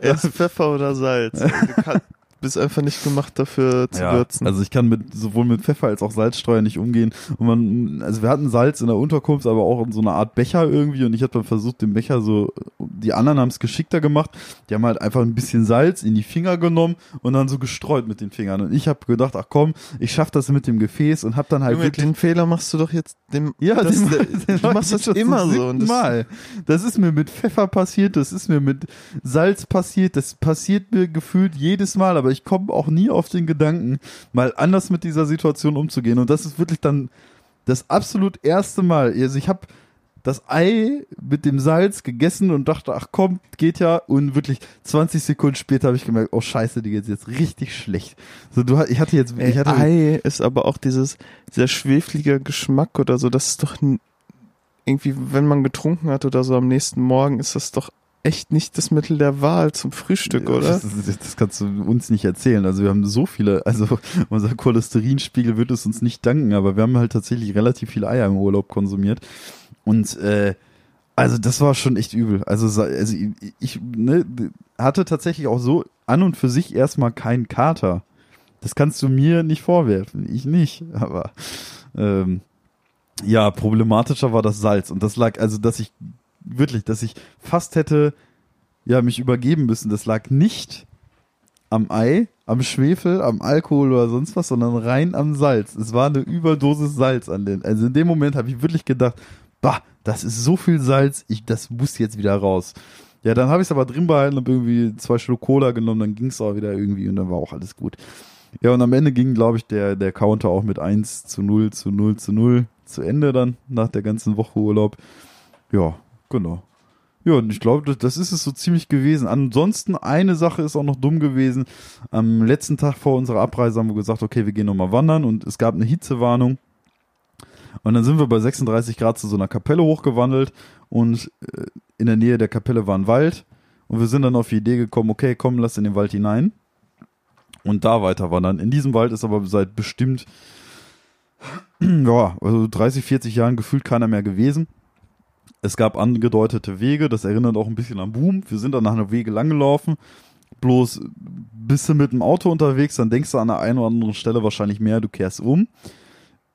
S2: Erst Pfeffer oder Salz. Bist einfach nicht gemacht dafür zu würzen.
S1: Also ich kann mit sowohl mit Pfeffer als auch Salzstreuer nicht umgehen. Und man, also wir hatten Salz in der Unterkunft, aber auch in so einer Art Becher irgendwie. Und ich habe dann versucht, den Becher so, die anderen haben es geschickter gemacht. Die haben halt einfach ein bisschen Salz in die Finger genommen und dann so gestreut mit den Fingern. Und ich habe gedacht, ach komm, ich schaff das mit dem Gefäß und habe dann halt
S2: Junge,
S1: wirklich
S2: den Fehler machst du doch jetzt dem,
S1: ja,
S2: das,
S1: den, den
S2: du machst
S1: mach
S2: das
S1: schon
S2: immer so. Und das,
S1: Mal. Das ist mir mit Pfeffer passiert, das ist mir mit Salz passiert, das passiert mir gefühlt jedes Mal, aber ich komme auch nie auf den Gedanken, mal anders mit dieser Situation umzugehen. Und das ist wirklich dann das absolut erste Mal. Also ich habe das Ei mit dem Salz gegessen und dachte, ach komm, geht ja. Und wirklich 20 Sekunden später habe ich gemerkt, oh scheiße, die geht jetzt richtig schlecht. So, du, ich hatte jetzt, ich hatte,
S2: Ei ist aber auch dieses, dieser schweflige Geschmack oder so, das ist doch irgendwie, wenn man getrunken hat oder so am nächsten Morgen, ist das doch echt nicht das Mittel der Wahl zum Frühstück, oder?
S1: Das, das, das kannst du uns nicht erzählen. Also wir haben so viele, also unser Cholesterinspiegel wird es uns nicht danken, aber wir haben halt tatsächlich relativ viele Eier im Urlaub konsumiert. Und äh, also das war schon echt übel. Also, also ich, ich ne, hatte tatsächlich auch so an und für sich erstmal keinen Kater. Das kannst du mir nicht vorwerfen. Ich nicht. Aber ähm, ja, problematischer war das Salz. Und das lag, also dass ich wirklich, dass ich fast hätte ja mich übergeben müssen. Das lag nicht am Ei, am Schwefel, am Alkohol oder sonst was, sondern rein am Salz. Es war eine Überdosis Salz an den. Also in dem Moment habe ich wirklich gedacht, bah, das ist so viel Salz, ich, das muss jetzt wieder raus. Ja, dann habe ich es aber drin behalten, habe irgendwie zwei Schluck Cola genommen, dann ging es auch wieder irgendwie und dann war auch alles gut. Ja, und am Ende ging, glaube ich, der, der Counter auch mit 1 zu 0 zu 0 zu 0 zu Ende dann, nach der ganzen Woche Urlaub. Ja, genau. Ja, und ich glaube, das- ist es so ziemlich gewesen. Ansonsten, eine Sache ist auch noch dumm gewesen. Am letzten Tag vor unserer Abreise haben wir gesagt, okay, wir gehen nochmal wandern und es gab eine Hitzewarnung. Und dann sind wir bei 36 Grad zu so einer Kapelle hochgewandelt und äh, in der Nähe der Kapelle war ein Wald. Und wir sind dann auf die Idee gekommen, okay, komm, lass in den Wald hinein und da weiter wandern. In diesem Wald ist aber seit bestimmt, ja, also 30, 40 Jahren gefühlt keiner mehr gewesen. Es gab angedeutete Wege, das erinnert auch ein bisschen an Boom. Wir sind dann nach einer Wege langgelaufen. Bloß bist du mit dem Auto unterwegs, dann denkst du an der einen oder anderen Stelle wahrscheinlich mehr, du kehrst um.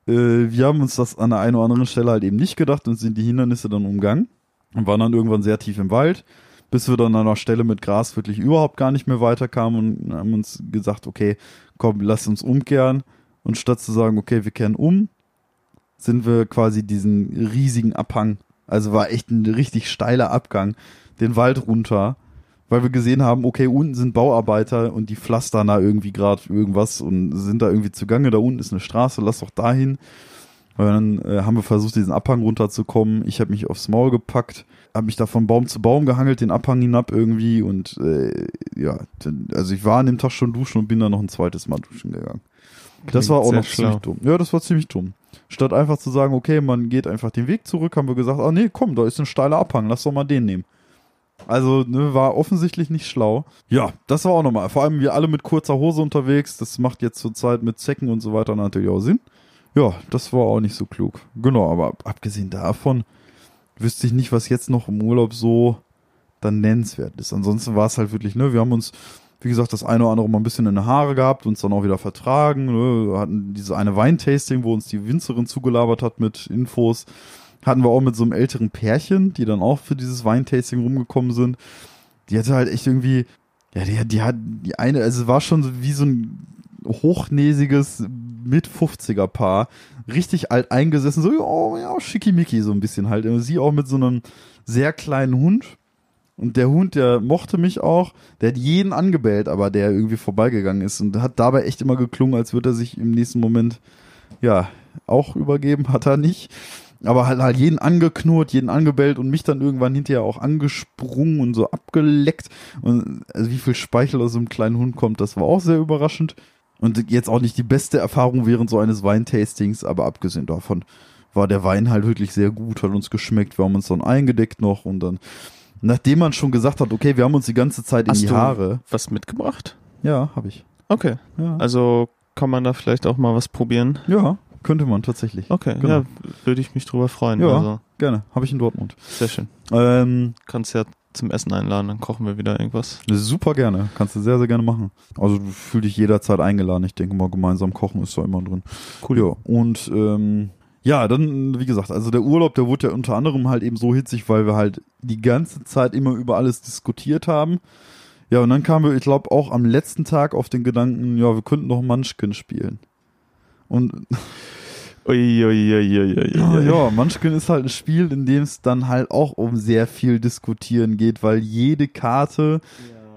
S1: Äh, wir haben uns das an der einen oder anderen Stelle halt eben nicht gedacht und sind die Hindernisse dann umgangen und waren dann irgendwann sehr tief im Wald, bis wir dann an einer Stelle mit Gras wirklich überhaupt gar nicht mehr weiterkamen und haben uns gesagt, okay, komm, lass uns umkehren. Und statt zu sagen, okay, wir kehren um, sind wir quasi diesen riesigen Abhang, also war echt ein richtig steiler Abgang, den Wald runter, weil wir gesehen haben, okay, unten sind Bauarbeiter und die pflastern da irgendwie gerade irgendwas und sind da irgendwie zugange. Da unten ist eine Straße, lass doch dahin. Und dann äh, haben wir versucht, diesen Abhang runterzukommen. Ich habe mich aufs Maul gepackt, habe mich da von Baum zu Baum gehangelt, den Abhang hinab irgendwie und äh, ja, also ich war an dem Tag schon duschen und bin dann noch ein zweites Mal duschen gegangen. das
S2: Klingt
S1: war auch noch ziemlich
S2: schlau.
S1: dumm. Ja, das war ziemlich dumm. Statt einfach zu sagen, okay, man geht einfach den Weg zurück, haben wir gesagt, ah nee, komm, da ist ein steiler Abhang, lass doch mal den nehmen. Also, ne, war offensichtlich nicht schlau. Ja, das war auch nochmal. Vor allem wir alle mit kurzer Hose unterwegs. Das macht jetzt zur Zeit mit Zecken und so weiter natürlich auch Sinn. Ja, das war auch nicht so klug. Genau, aber ab- abgesehen davon wüsste ich nicht, was jetzt noch im Urlaub so dann nennenswert ist. Ansonsten war es halt wirklich, ne, wir haben uns, wie gesagt, das eine oder andere mal ein bisschen in die Haare gehabt, uns dann auch wieder vertragen, ne, wir hatten diese eine Weintasting, wo uns die Winzerin zugelabert hat mit Infos. Hatten wir auch mit so einem älteren Pärchen, die dann auch für dieses Weintasting rumgekommen sind. Die hatte halt echt irgendwie, ja, die, die hat, die eine, also es war schon wie so ein hochnäsiges mit 50er Paar, richtig alt eingesessen, so, oh, ja, schickimicki, so ein bisschen halt. Sie auch mit so einem sehr kleinen Hund. Und der Hund, der mochte mich auch, der hat jeden angebellt, aber der irgendwie vorbeigegangen ist und hat dabei echt immer geklungen, als würde er sich im nächsten Moment, ja, auch übergeben, hat er nicht. Aber halt, halt jeden angeknurrt, jeden angebellt und mich dann irgendwann hinterher auch angesprungen und so abgeleckt. Und also wie viel Speichel aus so einem kleinen Hund kommt, das war auch sehr überraschend. Und jetzt auch nicht die beste Erfahrung während so eines Weintastings, aber abgesehen davon war der Wein halt wirklich sehr gut, hat uns geschmeckt. Wir haben uns dann eingedeckt noch und dann, nachdem man schon gesagt hat, okay, wir haben uns die ganze Zeit in
S2: Hast
S1: die
S2: du
S1: Haare.
S2: was mitgebracht?
S1: Ja, habe ich.
S2: Okay.
S1: Ja.
S2: Also kann man da vielleicht auch mal was probieren?
S1: ja, könnte man tatsächlich.
S2: Okay,
S1: Genau.
S2: ja, würde ich mich drüber freuen.
S1: Ja.
S2: Also,
S1: Gerne, habe ich in Dortmund.
S2: sehr schön.
S1: Ähm,
S2: Kannst ja zum Essen einladen, dann kochen wir wieder irgendwas.
S1: Super gerne. Kannst du sehr, sehr gerne machen. Also du fühl dich jederzeit eingeladen. Ich denke mal, gemeinsam kochen ist da immer drin. Cool. Ja. Und ähm, ja, dann, wie gesagt, also der Urlaub, der wurde ja unter anderem halt eben so hitzig, weil wir halt die ganze Zeit immer über alles diskutiert haben. Ja, und dann kamen wir, ich glaube, auch am letzten Tag auf den Gedanken, ja, wir könnten noch Munchkin spielen. Und
S2: Uiuiuiuiui.
S1: ja, ja, Munchkin ist halt ein Spiel, in dem es dann halt auch um sehr viel Diskutieren geht, weil jede Karte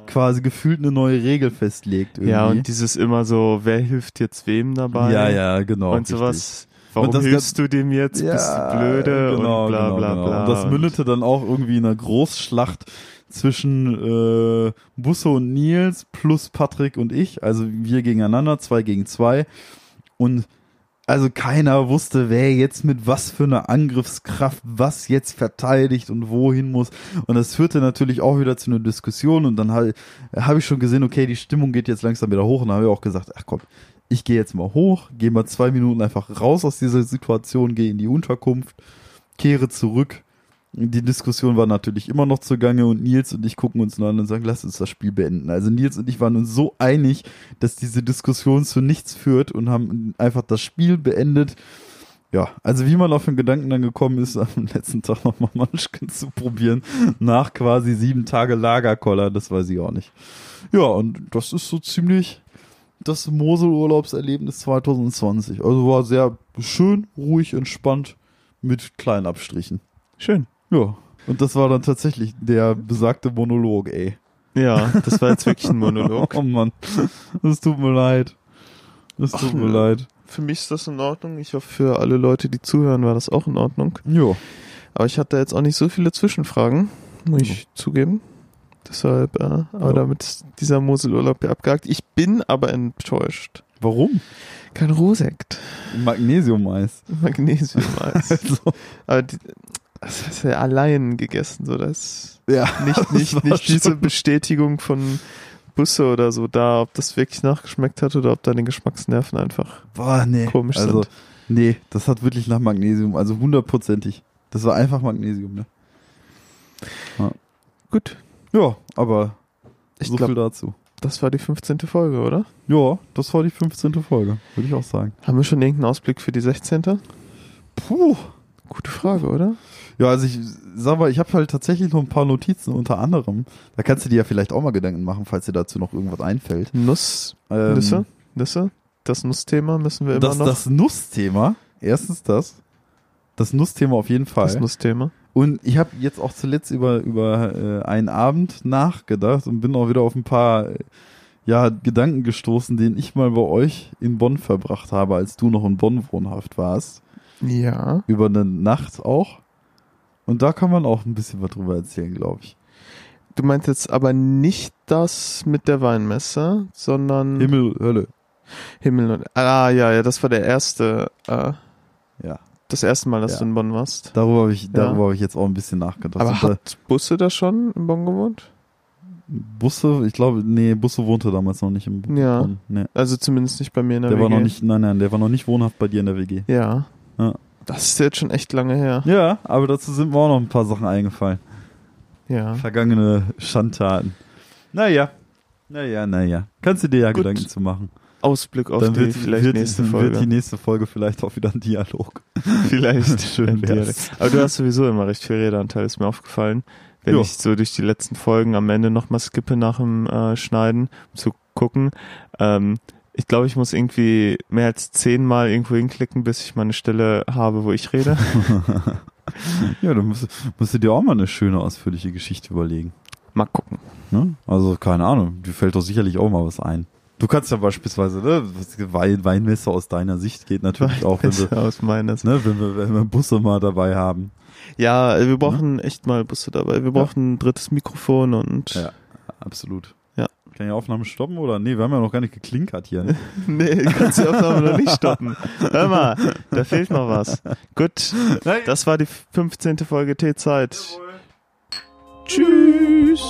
S1: quasi gefühlt eine neue Regel festlegt. Irgendwie.
S2: Ja, und dieses immer so, wer hilft jetzt wem dabei?
S1: ja, ja, genau.
S2: Und
S1: richtig.
S2: sowas. Warum
S1: Und das
S2: hilfst du dem jetzt? Bist du blöde?
S1: genau,
S2: und bla
S1: genau,
S2: bla
S1: genau.
S2: bla.
S1: Und das mündete dann auch irgendwie in einer Großschlacht zwischen äh, Busse und Nils plus Patrick und ich. Also wir gegeneinander, zwei gegen zwei. Und also keiner wusste, wer jetzt mit was für einer Angriffskraft was jetzt verteidigt und wohin muss. Und das führte natürlich auch wieder zu einer Diskussion. Und dann habe hab ich schon gesehen, okay, die Stimmung geht jetzt langsam wieder hoch. Und dann habe ich auch gesagt, ach komm, ich gehe jetzt mal hoch, gehe mal zwei Minuten einfach raus aus dieser Situation, gehe in die Unterkunft, kehre zurück. Die Diskussion war natürlich immer noch zugange und Nils und ich gucken uns nur an und sagen, lass uns das Spiel beenden. Also Nils und ich waren uns so einig, dass diese Diskussion zu nichts führt und haben einfach das Spiel beendet. Ja, also wie man auf den Gedanken dann gekommen ist, am letzten Tag nochmal Munchkin zu probieren, nach quasi sieben Tage Lagerkoller, das weiß ich auch nicht. Ja, und das ist so ziemlich das Mosel-Urlaubserlebnis 2020. Also war sehr schön, ruhig, entspannt, mit kleinen Abstrichen.
S2: Schön.
S1: Ja. Und das war dann tatsächlich der besagte Monolog, ey.
S2: Ja, das war jetzt wirklich ein Monolog.
S1: Oh Mann. Es tut mir leid. Es tut
S2: Ach,
S1: mir leid.
S2: Für mich ist das in Ordnung. Ich hoffe, für alle Leute, die zuhören, war das auch in Ordnung.
S1: Jo.
S2: Aber ich hatte jetzt auch nicht so viele Zwischenfragen, muss ich zugeben. Deshalb, äh, aber
S1: Ja.
S2: damit ist dieser Moselurlaub ja abgehakt. Ich bin aber enttäuscht.
S1: Warum?
S2: Kein Rosekt.
S1: Magnesium-Eis.
S2: Magnesium-Eis.
S1: Also,
S2: aber die, das hast du ja allein gegessen, so das
S1: ja.
S2: nicht, nicht, nicht diese Bestätigung von Busse oder so da, ob das wirklich nachgeschmeckt hat oder ob deine Geschmacksnerven einfach
S1: Boah, nee.
S2: komisch
S1: also,
S2: sind.
S1: Nee, das hat wirklich nach Magnesium, also hundertprozentig. Das war einfach Magnesium, ne?
S2: Gut.
S1: Ja, aber
S2: Ich
S1: so
S2: glaube,
S1: viel dazu.
S2: das war die 15. Folge, oder?
S1: Ja, das war die 15. Folge, würde ich auch sagen.
S2: Haben wir schon irgendeinen Ausblick für die 16.?
S1: Puh.
S2: Gute Frage, oder?
S1: Ja, also ich sag mal, ich habe halt tatsächlich noch ein paar Notizen, unter anderem. Da kannst du dir ja vielleicht auch mal Gedanken machen, falls dir dazu noch irgendwas einfällt.
S2: Nuss,
S1: Ähm,
S2: Nüsse, Nüsse. Das Nussthema müssen wir immer
S1: das,
S2: noch.
S1: das Nussthema, erstens das. Das Nussthema auf jeden Fall.
S2: das Nussthema.
S1: Und ich habe jetzt auch zuletzt über, über äh, einen Abend nachgedacht und bin auch wieder auf ein paar äh, ja, Gedanken gestoßen, den ich mal bei euch in Bonn verbracht habe, als du noch in Bonn wohnhaft warst.
S2: Ja.
S1: Über eine Nacht auch. Und da kann man auch ein bisschen was drüber erzählen, glaube ich.
S2: Du meinst jetzt aber nicht das mit der Weinmesse, sondern
S1: Himmel, Hölle.
S2: Himmel und Ah ja, ja, das war der erste, äh,
S1: Ja.
S2: Das erste Mal, dass
S1: Ja.
S2: du in Bonn warst.
S1: Darüber habe ich,
S2: Ja.
S1: habe ich jetzt auch ein bisschen nachgedacht.
S2: Aber
S1: da-
S2: hat Busse da schon in Bonn gewohnt?
S1: Busse, ich glaube, nee, Busse wohnte damals noch nicht
S2: Ja.
S1: Bonn. Nee.
S2: Also zumindest nicht bei mir in der,
S1: Der war
S2: WG.
S1: noch nicht, nein, nein, der war noch nicht wohnhaft bei dir in der WG.
S2: Ja.
S1: Ja.
S2: Das ist jetzt schon echt lange her.
S1: Ja, aber dazu sind mir auch noch ein paar Sachen eingefallen.
S2: Ja.
S1: Vergangene Schandtaten. Naja. Naja, naja. Kannst du dir ja
S2: Gut.
S1: Gedanken zu machen.
S2: Ausblick auf
S1: Dann
S2: die
S1: wird,
S2: vielleicht
S1: wird,
S2: nächste
S1: wird
S2: Folge.
S1: die nächste Folge vielleicht auch wieder ein Dialog.
S2: vielleicht.
S1: Schön.
S2: Dialekt. Aber du hast sowieso immer recht viel Redeanteil, ist mir aufgefallen. Wenn
S1: Ja.
S2: ich so durch die letzten Folgen am Ende nochmal skippe nach dem äh, Schneiden, um zu gucken. Ähm, ich glaube, ich muss irgendwie mehr als zehnmal irgendwo hinklicken, bis ich mal eine Stelle habe, wo ich rede.
S1: Ja, dann musst, musst du dir auch mal eine schöne, ausführliche Geschichte überlegen.
S2: mal gucken.
S1: Ne? Also, keine Ahnung, dir fällt doch sicherlich auch mal was ein. Du kannst ja beispielsweise, ne, Wein, Weinmesser aus deiner Sicht geht natürlich auch, wenn wir,
S2: aus meiner Sicht.
S1: ne, wenn wir, wenn wir Busse mal dabei haben.
S2: Ja, wir brauchen echt mal Busse dabei. Wir brauchen ein drittes Mikrofon und
S1: Ja. Absolut.
S2: Ja.
S1: Kann ich die Aufnahme stoppen oder? Nee, wir haben ja noch gar nicht geklinkert hier. Ne?
S2: Nee, kannst die Aufnahme noch nicht stoppen. Hör mal, da fehlt noch was. Gut, das war die 15. Folge T-Zeit. Tschüss.